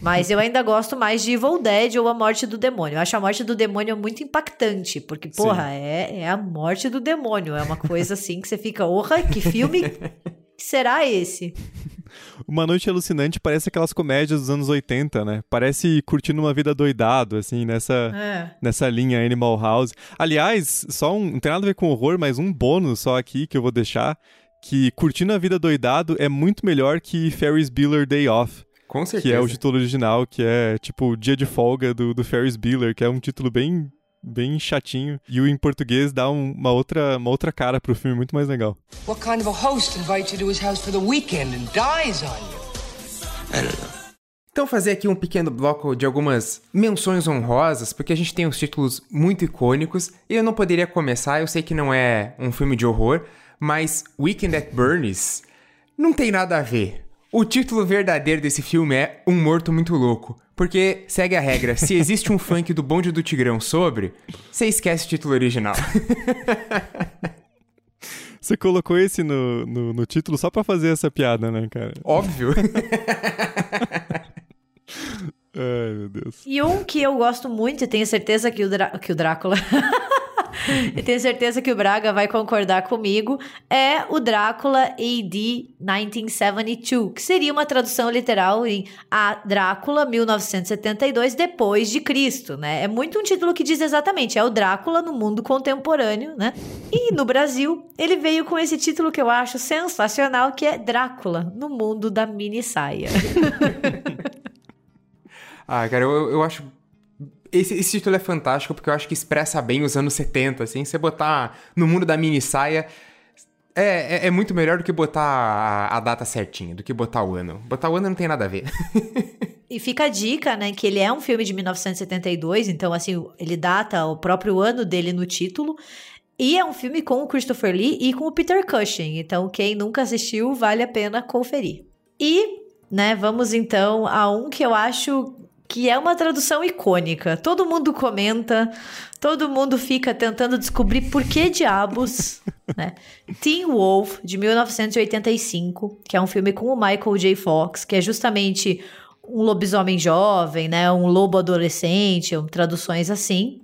Mas eu ainda gosto mais de Evil Dead ou A Morte do Demônio. Eu acho a Morte do Demônio muito impactante, porque, porra, é, é a morte do demônio. É uma coisa assim que você fica, orra, que filme será esse? [laughs] Uma Noite Alucinante parece aquelas comédias dos anos 80, né? Parece curtindo uma vida doidado, assim, nessa, é. nessa linha Animal House. Aliás, só um, não tem nada a ver com horror, mas um bônus só aqui que eu vou deixar, que Curtindo a Vida Doidado é muito melhor que Ferris Bueller Day Off. Com certeza. Que é o título original, que é tipo o Dia de Folga do, do Ferris Bueller, que é um título bem bem chatinho. E o em português dá um, uma, outra, uma outra cara pro filme muito mais legal. What kind of a host invites you to his house for the weekend and dies on you? I don't know. Então fazer aqui um pequeno bloco de algumas menções honrosas, porque a gente tem uns títulos muito icônicos e eu não poderia começar, eu sei que não é um filme de horror, mas Weekend at Bernie's não tem nada a ver. O título verdadeiro desse filme é Um Morto Muito Louco. Porque segue a regra, se existe um funk do bonde do Tigrão sobre, você esquece o título original. [laughs] Você colocou esse no, no, no, título só pra fazer essa piada, né, cara? Óbvio. [laughs] Ai, meu Deus. E um que eu gosto muito, e tenho certeza que o, que o Drácula. [laughs] e tenho certeza que o Braga vai concordar comigo, é o Drácula AD 1972, que seria uma tradução literal em A Drácula 1972 depois de Cristo, né? É muito um título que diz exatamente, é o Drácula no mundo contemporâneo, né? E no Brasil, ele veio com esse título que eu acho sensacional, que é Drácula no mundo da mini saia. [laughs] ah, cara, eu, eu acho esse, esse, título é fantástico porque eu acho que expressa bem os anos 70, assim. Você botar no mundo da mini saia é, é, é muito melhor do que botar a, a, data certinha, do que botar o ano. Botar o ano não tem nada a ver. [laughs] e fica a dica, né, que ele é um filme de 1972, então, assim, ele data o próprio ano dele no título. E é um filme com o Christopher Lee e com o Peter Cushing. Então, quem nunca assistiu, vale a pena conferir. E, né, vamos então a um que eu acho que é uma tradução icônica. Todo mundo comenta, todo mundo fica tentando descobrir por que diabos, [laughs] né? Teen Wolf, de 1985, que é um filme com o Michael J. Fox, que é justamente um lobisomem jovem, né? Um lobo adolescente, traduções assim,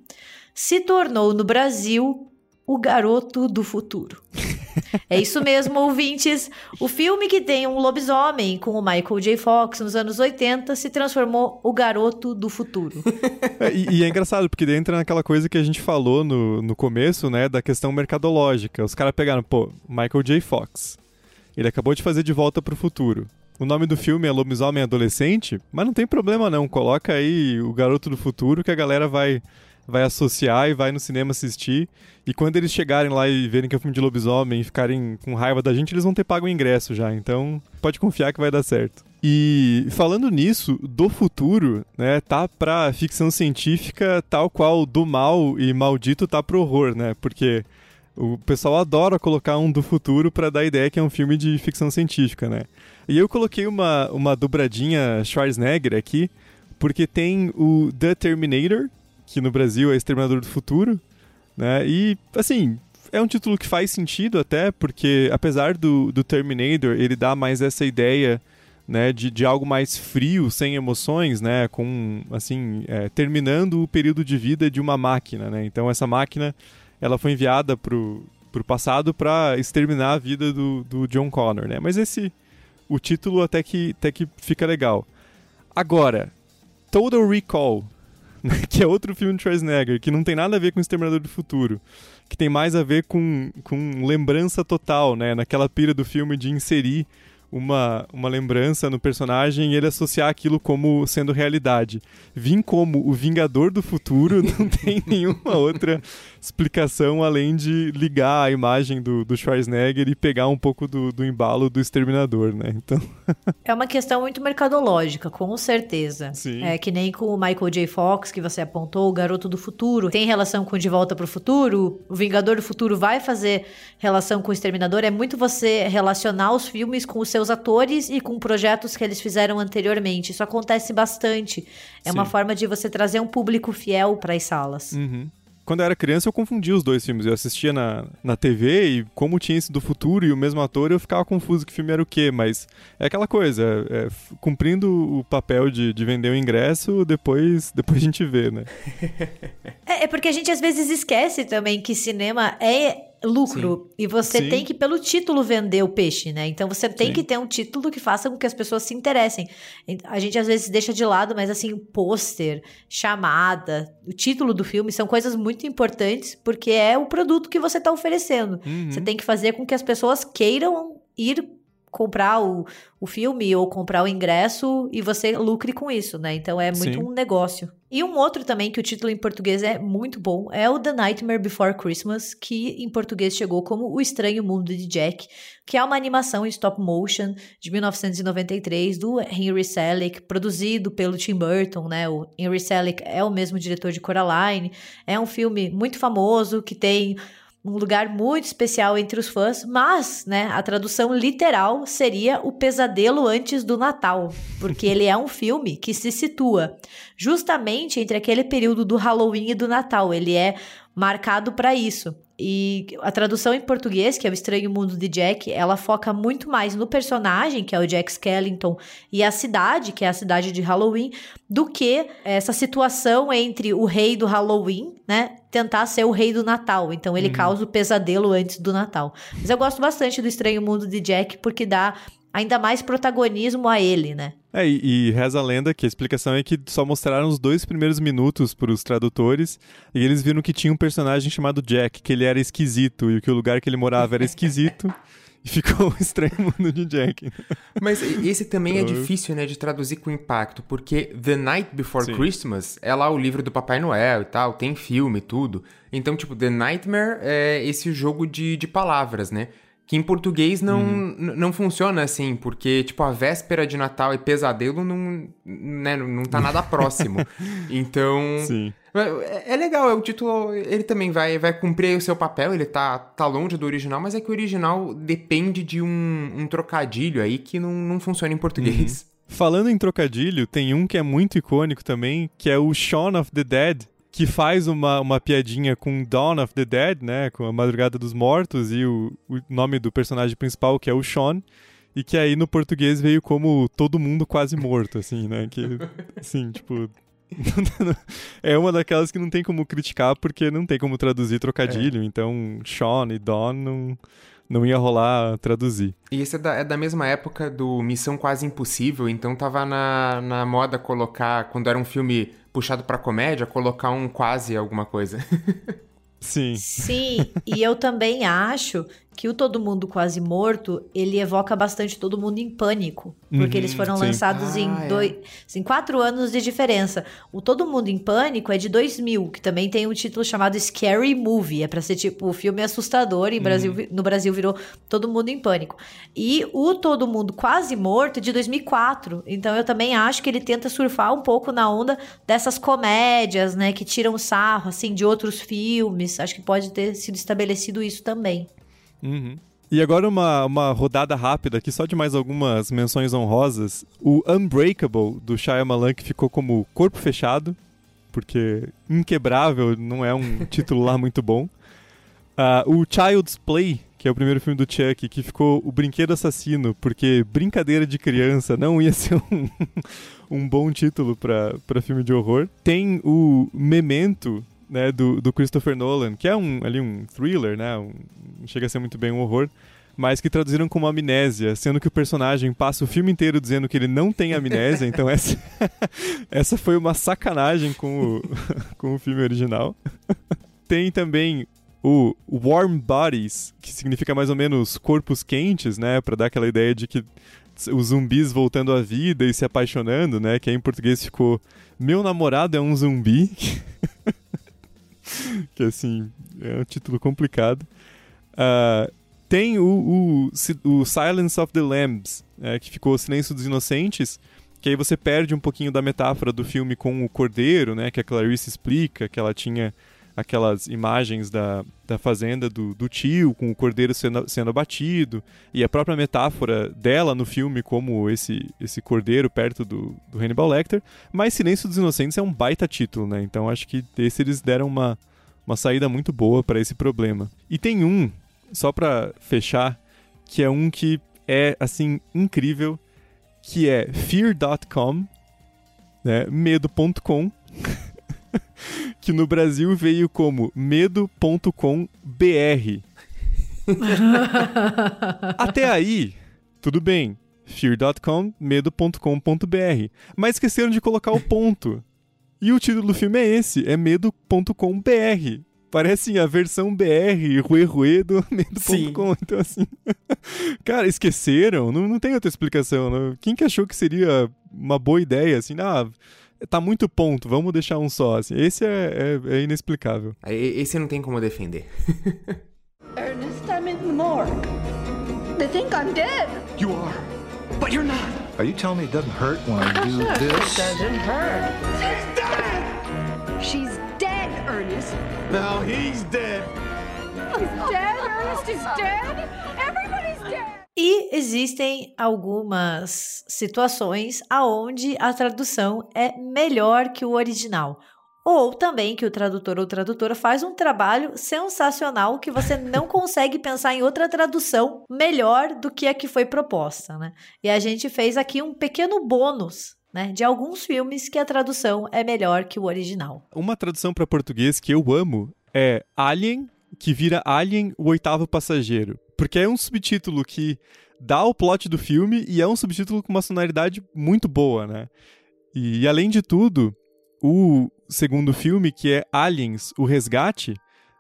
se tornou no Brasil o Garoto do Futuro. é isso mesmo, ouvintes. O filme que tem um lobisomem com o Michael J. Fox nos anos 80 se transformou o Garoto do Futuro. [laughs] E, e, é engraçado, porque entra naquela coisa que a gente falou no, no começo, né, da questão mercadológica. Os caras pegaram, pô, Michael J. Fox. Ele acabou de fazer De Volta para o Futuro. O nome do filme é Lobisomem Adolescente, mas não tem problema não. Coloca aí o Garoto do Futuro que a galera vai vai associar e vai no cinema assistir. E quando eles chegarem lá e verem que é um filme de lobisomem e ficarem com raiva da gente, eles vão ter pago o ingresso já. Então, pode confiar que vai dar certo. E falando nisso, do futuro, né, tá pra ficção científica tal qual do mal e maldito tá pro horror, né? Porque o pessoal adora colocar um do futuro para dar a ideia que é um filme de ficção científica, né? E eu coloquei uma, uma dobradinha Schwarzenegger aqui, porque tem o The Terminator, que no Brasil é Exterminador do Futuro, né? E, assim, é um título que faz sentido até, porque apesar do, do Terminator, ele dá mais essa ideia né, de, de algo mais frio, sem emoções, né, com, assim, é, terminando o período de vida de uma máquina, né, então essa máquina, ela foi enviada pro, pro passado para exterminar a vida do, do John Connor, né, mas esse, o título até que, até que fica legal. Agora, Total Recall, [laughs] que é outro filme de Schwarzenegger, que não tem nada a ver com Exterminador do Futuro, que tem mais a ver com, com lembrança total, né? Naquela pira do filme de inserir uma, uma lembrança no personagem e ele associar aquilo como sendo realidade. Vim como o Vingador do Futuro [laughs] não tem nenhuma outra explicação além de ligar a imagem do, do Schwarzenegger e pegar um pouco do, do embalo do Exterminador, né? Então. [laughs] é uma questão muito mercadológica, com certeza. Sim. É que nem com o Michael J. Fox, que você apontou, o Garoto do Futuro. Tem relação com De Volta para o Futuro? O Vingador do Futuro vai fazer relação com o Exterminador? É muito você relacionar os filmes com os seus atores e com projetos que eles fizeram anteriormente. Isso acontece bastante. É Sim. uma forma de você trazer um público fiel para as salas. Uhum quando eu era criança, eu confundia os dois filmes. Eu assistia na, na TV e, como tinha esse do futuro e o mesmo ator, eu ficava confuso que filme era o quê. Mas é aquela coisa, é, cumprindo o papel de, de vender o ingresso, depois, depois a gente vê, né? [laughs] é, é porque a gente às vezes esquece também que cinema é lucro. Sim. E você Sim. tem que, pelo título, vender o peixe, né? Então você tem Sim. que ter um título que faça com que as pessoas se interessem. A gente às vezes deixa de lado, mas assim, pôster, chamada, o título do filme são coisas muito importantes porque é o produto que você está oferecendo. Uhum. Você tem que fazer com que as pessoas queiram ir comprar o, o filme ou comprar o ingresso e você lucre com isso, né? Então é muito Sim. um negócio. E um outro também que o título em português é muito bom é o The Nightmare Before Christmas, que em português chegou como O Estranho Mundo de Jack, que é uma animação em stop motion de 1993 do Henry Selick, produzido pelo Tim Burton, né? O Henry Selick é o mesmo diretor de Coraline. É um filme muito famoso que tem um lugar muito especial entre os fãs, mas, né, a tradução literal seria O Pesadelo Antes do Natal, porque ele é um filme que se situa justamente entre aquele período do Halloween e do Natal. Ele é marcado para isso. E a tradução em português, que é o Estranho Mundo de Jack, ela foca muito mais no personagem, que é o Jack Skellington, e a cidade, que é a cidade de Halloween, do que essa situação entre o rei do Halloween, né, tentar ser o rei do Natal. Então ele uhum. causa o pesadelo antes do Natal. Mas eu gosto bastante do Estranho Mundo de Jack porque dá ainda mais protagonismo a ele, né? É, e, e, reza a lenda que a explicação é que só mostraram os dois primeiros minutos para os tradutores e eles viram que tinha um personagem chamado Jack, que ele era esquisito e que o lugar que ele morava era esquisito. [laughs] e ficou um estranho mundo de Jack. Mas esse também é difícil, né, de traduzir com impacto, porque The Night Before Sim. Christmas é lá o livro do Papai Noel e tal, tem filme e tudo. Então, tipo, The Nightmare é esse jogo de, de palavras, né? Que em português não, uhum. não funciona assim, porque, tipo, a véspera de Natal e pesadelo não, né, não tá nada próximo. [laughs] então. Sim. É, é, legal, é o título. Ele também vai, vai cumprir o seu papel, ele tá, tá longe do original, mas é que o original depende de um, um trocadilho aí que não, não funciona em português. Uhum. Falando em trocadilho, tem um que é muito icônico também, que é o Shaun of the Dead, que faz uma, uma piadinha com Dawn of the Dead, né? Com a Madrugada dos Mortos e o, o nome do personagem principal, que é o Sean. E que aí no português veio como Todo Mundo Quase Morto, assim, né? Que, assim, tipo... [laughs] é uma daquelas que não tem como criticar porque não tem como traduzir trocadilho. É. Então, Sean e Dawn não não ia rolar traduzir. E esse é da, é da mesma época do Missão Quase Impossível, então tava na, na moda colocar, quando era um filme puxado pra comédia, colocar um quase alguma coisa. [laughs] Sim. Sim, e eu também acho que o Todo Mundo Quase Morto, ele evoca bastante Todo Mundo em Pânico. Porque uhum, eles foram sim. lançados ah, em, é. dois, em quatro anos de diferença. O Todo Mundo em Pânico é de 2000, que também tem um título chamado Scary Movie. É pra ser tipo, o filme é assustador. E uhum. Brasil, no Brasil virou Todo Mundo em Pânico. E o Todo Mundo Quase Morto é de 2004. Então eu também acho que ele tenta surfar um pouco na onda dessas comédias, né? Que tiram sarro, assim, de outros filmes. Acho que pode ter sido estabelecido isso também. Uhum. E agora uma, uma rodada rápida aqui, só de mais algumas menções honrosas. O Unbreakable, do Shyamalan, que ficou como Corpo Fechado, porque Inquebrável não é um [laughs] título lá muito bom. Uh, o Child's Play, que é o primeiro filme do Chuck, que ficou O Brinquedo Assassino, porque brincadeira de criança não ia ser [laughs] um, um bom título para filme de horror. Tem o Memento, né, do, do Christopher Nolan, que é um, ali um thriller, né, um, chega a ser muito bem um horror, mas que traduziram como amnésia, sendo que o personagem passa o filme inteiro dizendo que ele não tem amnésia, então essa, [laughs] essa foi uma sacanagem com o, [laughs] com o filme original. tem também o Warm Bodies, que significa mais ou menos corpos quentes, né, para dar aquela ideia de que os zumbis voltando à vida e se apaixonando, né? Que aí em português ficou Meu namorado é um zumbi. [laughs] [laughs] que assim, é um título complicado. Uh, tem o, o, o, Silence of the Lambs, é, que ficou Silêncio dos Inocentes, que aí você perde um pouquinho da metáfora do filme com o cordeiro, né? Que a Clarice explica que ela tinha aquelas imagens da, da fazenda do, do tio com o cordeiro sendo, sendo abatido e a própria metáfora dela no filme como esse, esse cordeiro perto do, do Hannibal Lecter, mas Silêncio dos Inocentes é um baita título, né? Então acho que esse eles deram uma, uma saída muito boa para esse problema. E tem um, só para fechar, que é um que é assim incrível, que é fear.com, né? medo.com. [laughs] [laughs] que no Brasil veio como medo.com.br. [laughs] Até aí, tudo bem. Fear.com, medo.com.br. Mas esqueceram de colocar o ponto. E o título do filme é esse, é medo.com.br. Parece a versão BR, Rue Rue do [laughs] medo.com. Então, assim. cara, esqueceram? Não, não tem outra explicação. Não. Quem que achou que seria uma boa ideia? Assim, ah, tá muito ponto, vamos deixar um só. Assim. Esse é, é, é inexplicável. Esse não tem como defender. [laughs] Ernest, I'm in the morgue. They think I'm dead. You are, but you're not. Are you telling me it doesn't hurt when I do this? It doesn't hurt. She's dead! She's dead, Ernest. Now he's dead. He's dead? Ernest is dead? Everybody's dead! E existem algumas situações aonde a tradução é melhor que o original. Ou também que o tradutor ou tradutora faz um trabalho sensacional que você [laughs] não consegue pensar em outra tradução melhor do que a que foi proposta, né? E a gente fez aqui um pequeno bônus né, de alguns filmes que a tradução é melhor que o original. Uma tradução para português que eu amo é Alien, que vira Alien, o oitavo passageiro. Porque é um subtítulo que dá o plot do filme e é um subtítulo com uma sonoridade muito boa, né? E além de tudo, o segundo filme, que é Aliens, o Resgate,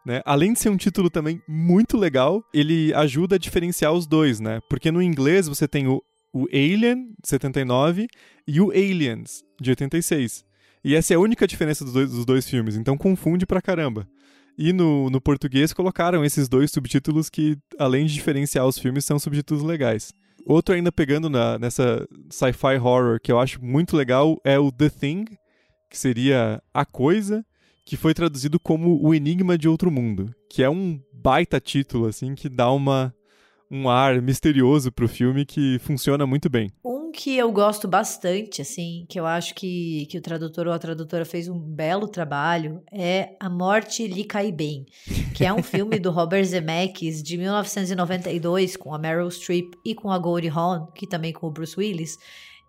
né? Além de ser um título também muito legal, ele ajuda a diferenciar os dois, né? Porque no inglês você tem o, o Alien, de 79, e o Aliens, de 86. E essa é a única diferença dos dois, dos dois filmes, então confunde pra caramba. E no, no português colocaram esses dois subtítulos que, além de diferenciar os filmes, são subtítulos legais. Outro ainda pegando na, nessa sci-fi horror que eu acho muito legal é o The Thing, que seria A Coisa, que foi traduzido como O Enigma de Outro Mundo, que é um baita título, assim, que dá uma, um ar misterioso pro filme que funciona muito bem. Um que eu gosto bastante, assim, que eu acho que, que o tradutor ou a tradutora fez um belo trabalho, é A Morte lhe cai bem, que é um [laughs] filme do Robert Zemeckis de 1992 com a Meryl Streep e com a Goldie Hawn, que também com o Bruce Willis,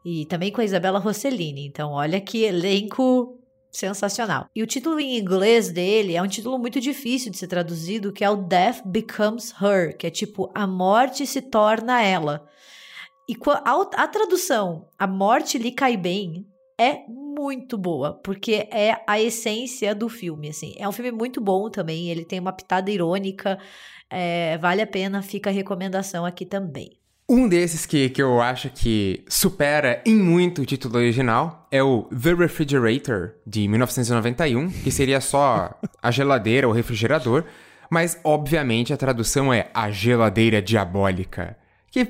e também com a Isabella Rossellini. Então, olha que elenco sensacional. E o título em inglês dele é um título muito difícil de ser traduzido, que é o Death Becomes Her, que é tipo a morte se torna ela. E a, a tradução A morte lhe cai bem é muito boa, porque é a essência do filme, assim. É um filme muito bom também, ele tem uma pitada irônica, é, vale a pena, fica a recomendação aqui também. Um desses que, que eu acho que supera em muito o título original é o The Refrigerator, de 1991, que seria só a geladeira ou refrigerador, mas obviamente a tradução é a geladeira diabólica. Que.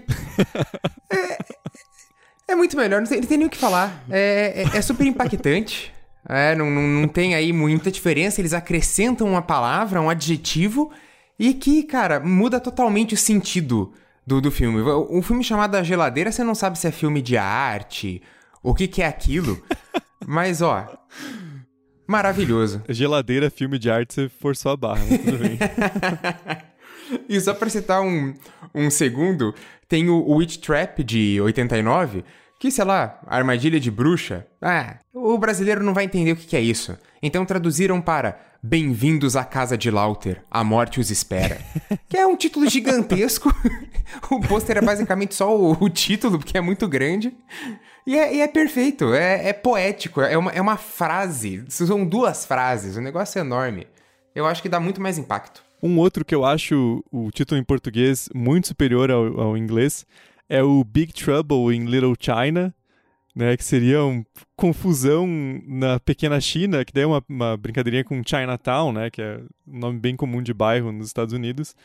é, é, muito melhor, não tem, não tem nem o que falar. É, é, é super impactante. É, não, não, não tem aí muita diferença. Eles acrescentam uma palavra, um adjetivo, e que, cara, muda totalmente o sentido do, do filme. Um filme chamado A Geladeira, você não sabe se é filme de arte, o que, que é aquilo. Mas, ó. Maravilhoso. Geladeira, filme de arte, você forçou a barra, tudo bem. [laughs] e só pra citar um, um segundo, tem o Witch Trap de 89, que, sei lá, armadilha de bruxa. Ah, o brasileiro não vai entender o que, é isso. Então traduziram para Bem-vindos à Casa de Lauter, a morte os espera. [laughs] que é um título gigantesco. [laughs] o pôster é basicamente só o, o, título, porque é muito grande. E é, e é perfeito, é, é poético, é uma, é uma frase. São duas frases, o negócio é enorme. Eu acho que dá muito mais impacto. Um outro que eu acho o título em português muito superior ao, ao inglês é o Big Trouble in Little China, né, que seria uma confusão na pequena China, que daí é uma, uma brincadeirinha com Chinatown, né, que é um nome bem comum de bairro nos Estados Unidos,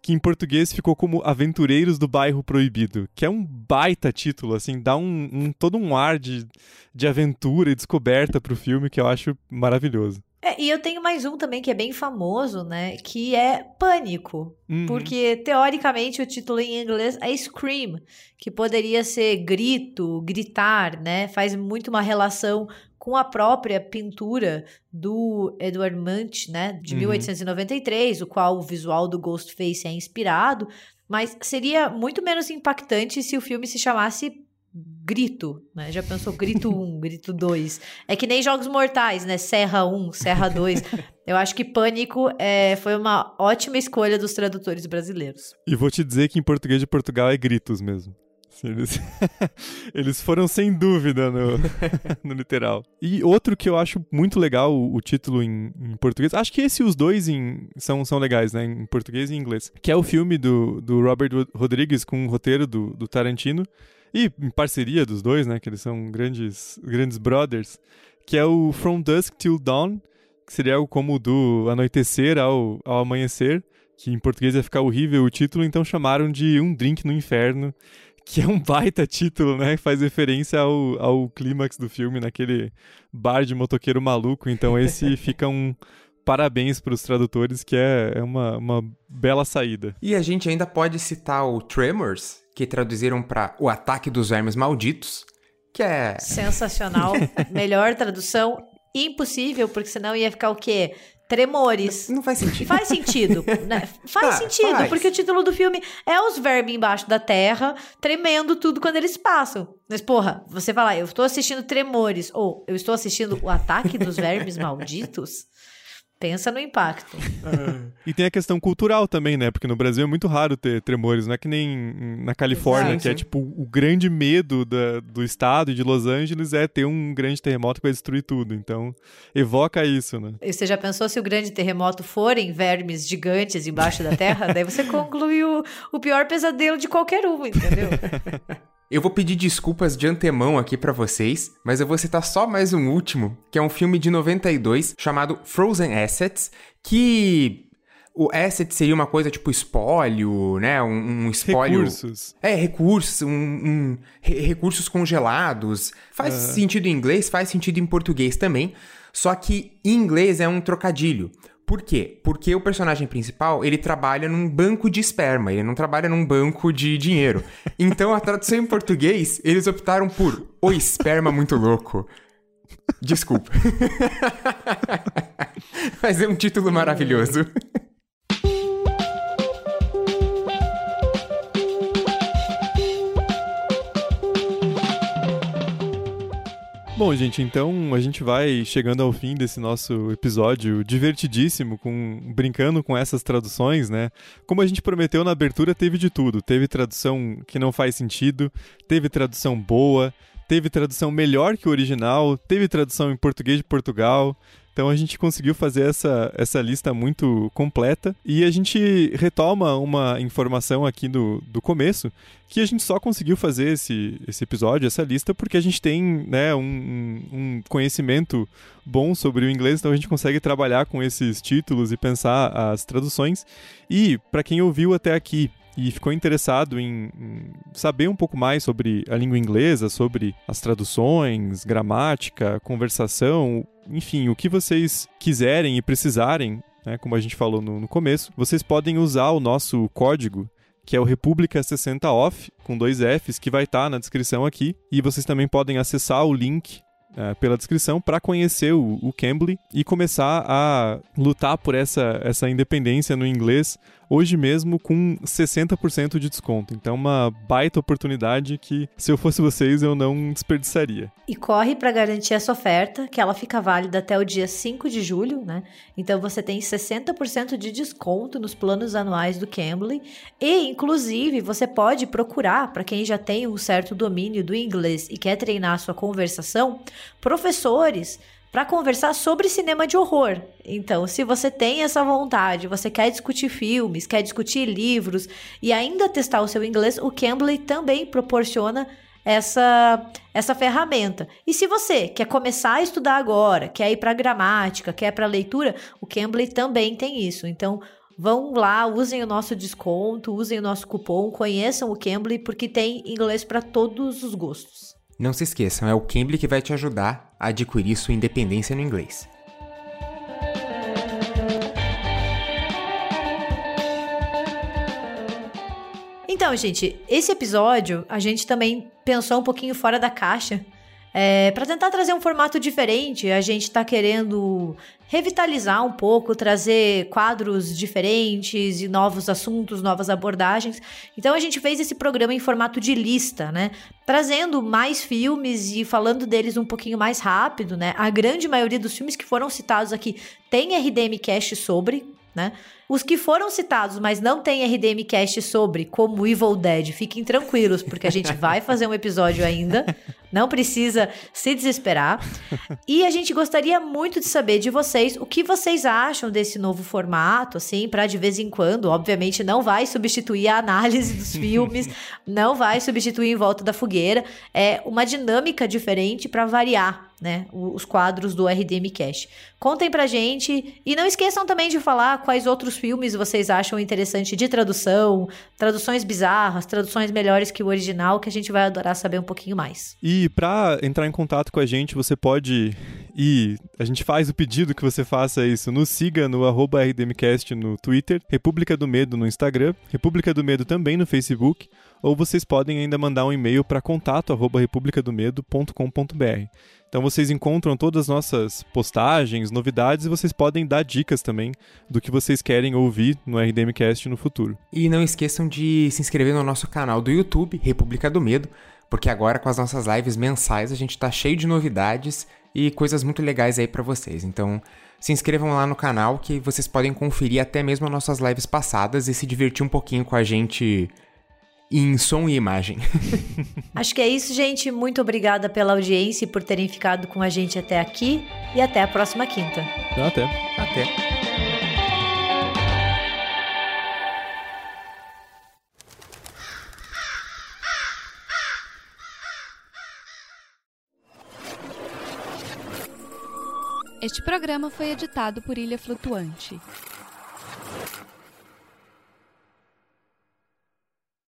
que em português ficou como Aventureiros do Bairro Proibido, que é um baita título, assim, dá um, um todo um ar de, de aventura e descoberta pro filme que eu acho maravilhoso. É, e eu tenho mais um também que é bem famoso, né? Que é Pânico. Uhum. Porque, teoricamente, o título em inglês é Scream, que poderia ser grito, gritar, né? Faz muito uma relação com a própria pintura do Edward Munch, né? De uhum. 1893, o qual o visual do Ghostface é inspirado. Mas seria muito menos impactante se o filme se chamasse grito, né? Já pensou grito 1, [laughs] grito 2. É que nem jogos mortais, né? Serra 1, Serra 2. [laughs] Eu acho que Pânico é, foi uma ótima escolha dos tradutores brasileiros. E vou te dizer que em português de Portugal é gritos mesmo. Eles, [laughs] eles foram sem dúvida no, no literal. E outro que eu acho muito legal o, o título em, em, português, acho que esses os dois em, são, são legais, né? Em português e em inglês. Que é o filme do, do Robert Rodrigues com o roteiro do, do Tarantino e em parceria dos dois, né, que eles são grandes, grandes brothers, que é o From Dusk Till Dawn, que seria algo como do anoitecer ao, ao amanhecer, que em português ia ficar horrível o título, então chamaram de Um Drink no Inferno, que é um baita título, né, que faz referência ao, ao clímax do filme, naquele bar de motoqueiro maluco, então esse [laughs] fica um parabéns para os tradutores, que é, é uma, uma bela saída. E a gente ainda pode citar o Tremors, que traduziram para O Ataque dos Vermes Malditos, que é. Sensacional. [laughs] Melhor tradução impossível, porque senão ia ficar o quê? Tremores. Não faz sentido. Faz sentido, né? Faz ah, sentido, faz. porque o título do filme é os vermes embaixo da terra, tremendo tudo quando eles passam. Mas, porra, você fala, eu estou assistindo Tremores, ou eu estou assistindo o Ataque dos Vermes [laughs] Malditos. Pensa no impacto. É. [laughs] E tem a questão cultural também, né? Porque no Brasil é muito raro ter tremores, não é que nem na Califórnia, Exato. que é tipo o grande medo da, do estado e de Los Angeles é ter um grande terremoto que vai destruir tudo. Então, evoca isso, né? E você já pensou se o grande terremoto forem vermes gigantes embaixo da terra? Daí você [laughs] conclui o, o pior pesadelo de qualquer um, entendeu? [laughs] Eu vou pedir desculpas de antemão aqui para vocês, mas eu vou citar só mais um último, que é um filme de 92 chamado Frozen Assets, que o asset seria uma coisa tipo espólio, né? Um, um espólio. Recursos. É, recursos, um, um re recursos congelados. Faz uh. sentido em inglês, faz sentido em português também. Só que em inglês é um trocadilho. Por quê? Porque o personagem principal, ele trabalha num banco de esperma, ele não trabalha num banco de dinheiro. [laughs] Então, a tradução em português, eles optaram por o esperma muito louco. Desculpa. [laughs] [laughs] Mas é um título maravilhoso. Bom, gente, então a gente vai chegando ao fim desse nosso episódio divertidíssimo, com brincando com essas traduções, né? Como a gente prometeu na abertura, teve de tudo. Teve tradução que não faz sentido, teve tradução boa, teve tradução melhor que o original, teve tradução em português de Portugal, então a gente conseguiu fazer essa, essa lista muito completa e a gente retoma uma informação aqui do, do começo que a gente só conseguiu fazer esse, esse episódio, essa lista, porque a gente tem né, um, um conhecimento bom sobre o inglês, então a gente consegue trabalhar com esses títulos e pensar as traduções. E para quem ouviu até aqui e ficou interessado em, saber um pouco mais sobre a língua inglesa, sobre as traduções, gramática, conversação, enfim, o que vocês quiserem e precisarem, né, como a gente falou no, no começo, vocês podem usar o nosso código que é o República 60 Off, com dois Fs, que vai estar tá na descrição aqui. E vocês também podem acessar o link é, pela descrição para conhecer o, o Cambly e começar a lutar por essa, essa independência no inglês hoje mesmo com 60% de desconto. Então, uma baita oportunidade que, se eu fosse vocês, eu não desperdiçaria. E corre para garantir essa oferta, que ela fica válida até o dia 5 de julho, né? Então, você tem 60% de desconto nos planos anuais do Cambly. E, inclusive, você pode procurar, para quem já tem um certo domínio do inglês e quer treinar a sua conversação, professores para conversar sobre cinema de horror. Então, se você tem essa vontade, você quer discutir filmes, quer discutir livros e ainda testar o seu inglês, o Cambly também proporciona essa essa ferramenta. E se você quer começar a estudar agora, quer ir para gramática, quer para leitura, o Cambly também tem isso. Então, vão lá, usem o nosso desconto, usem o nosso cupom, conheçam o Cambly porque tem inglês para todos os gostos. Não se esqueçam, é o Cambly que vai te ajudar a adquirir sua independência no inglês. Então, gente, esse episódio a gente também pensou um pouquinho fora da caixa. É, para tentar trazer um formato diferente, a gente está querendo revitalizar um pouco, trazer quadros diferentes e novos assuntos, novas abordagens. Então a gente fez esse programa em formato de lista, né? Trazendo mais filmes e falando deles um pouquinho mais rápido, né? A grande maioria dos filmes que foram citados aqui tem RDM Cast sobre, né? Os que foram citados, mas não tem RDM Cast sobre, como Evil Dead, fiquem tranquilos, porque a gente vai fazer um episódio ainda. Não precisa se desesperar. E a gente gostaria muito de saber de vocês o que vocês acham desse novo formato, assim, para de vez em quando, obviamente não vai substituir a análise dos filmes, não vai substituir em volta da fogueira, é uma dinâmica diferente para variar né, os quadros do RDM Cash. Contem pra gente e não esqueçam também de falar quais outros filmes vocês acham interessante de tradução, traduções bizarras, traduções melhores que o original, que a gente vai adorar saber um pouquinho mais. E para entrar em contato com a gente, você pode ir, a gente faz o pedido que você faça isso, nos siga no arroba RDMcast no Twitter, República do Medo no Instagram, República do Medo também no Facebook, ou vocês podem ainda mandar um e-mail para contato@republicadomedo.com.br. Então vocês encontram todas as nossas postagens, novidades e vocês podem dar dicas também do que vocês querem ouvir no RDMcast no futuro. E não esqueçam de se inscrever no nosso canal do YouTube, República do Medo, porque agora com as nossas lives mensais a gente tá cheio de novidades e coisas muito legais aí para vocês. Então, se inscrevam lá no canal que vocês podem conferir até mesmo as nossas lives passadas e se divertir um pouquinho com a gente em som e imagem. [laughs] Acho que é isso, gente. Muito obrigada pela audiência e por terem ficado com a gente até aqui. E até a próxima quinta. Até. Até. Este programa foi editado por Ilha Flutuante.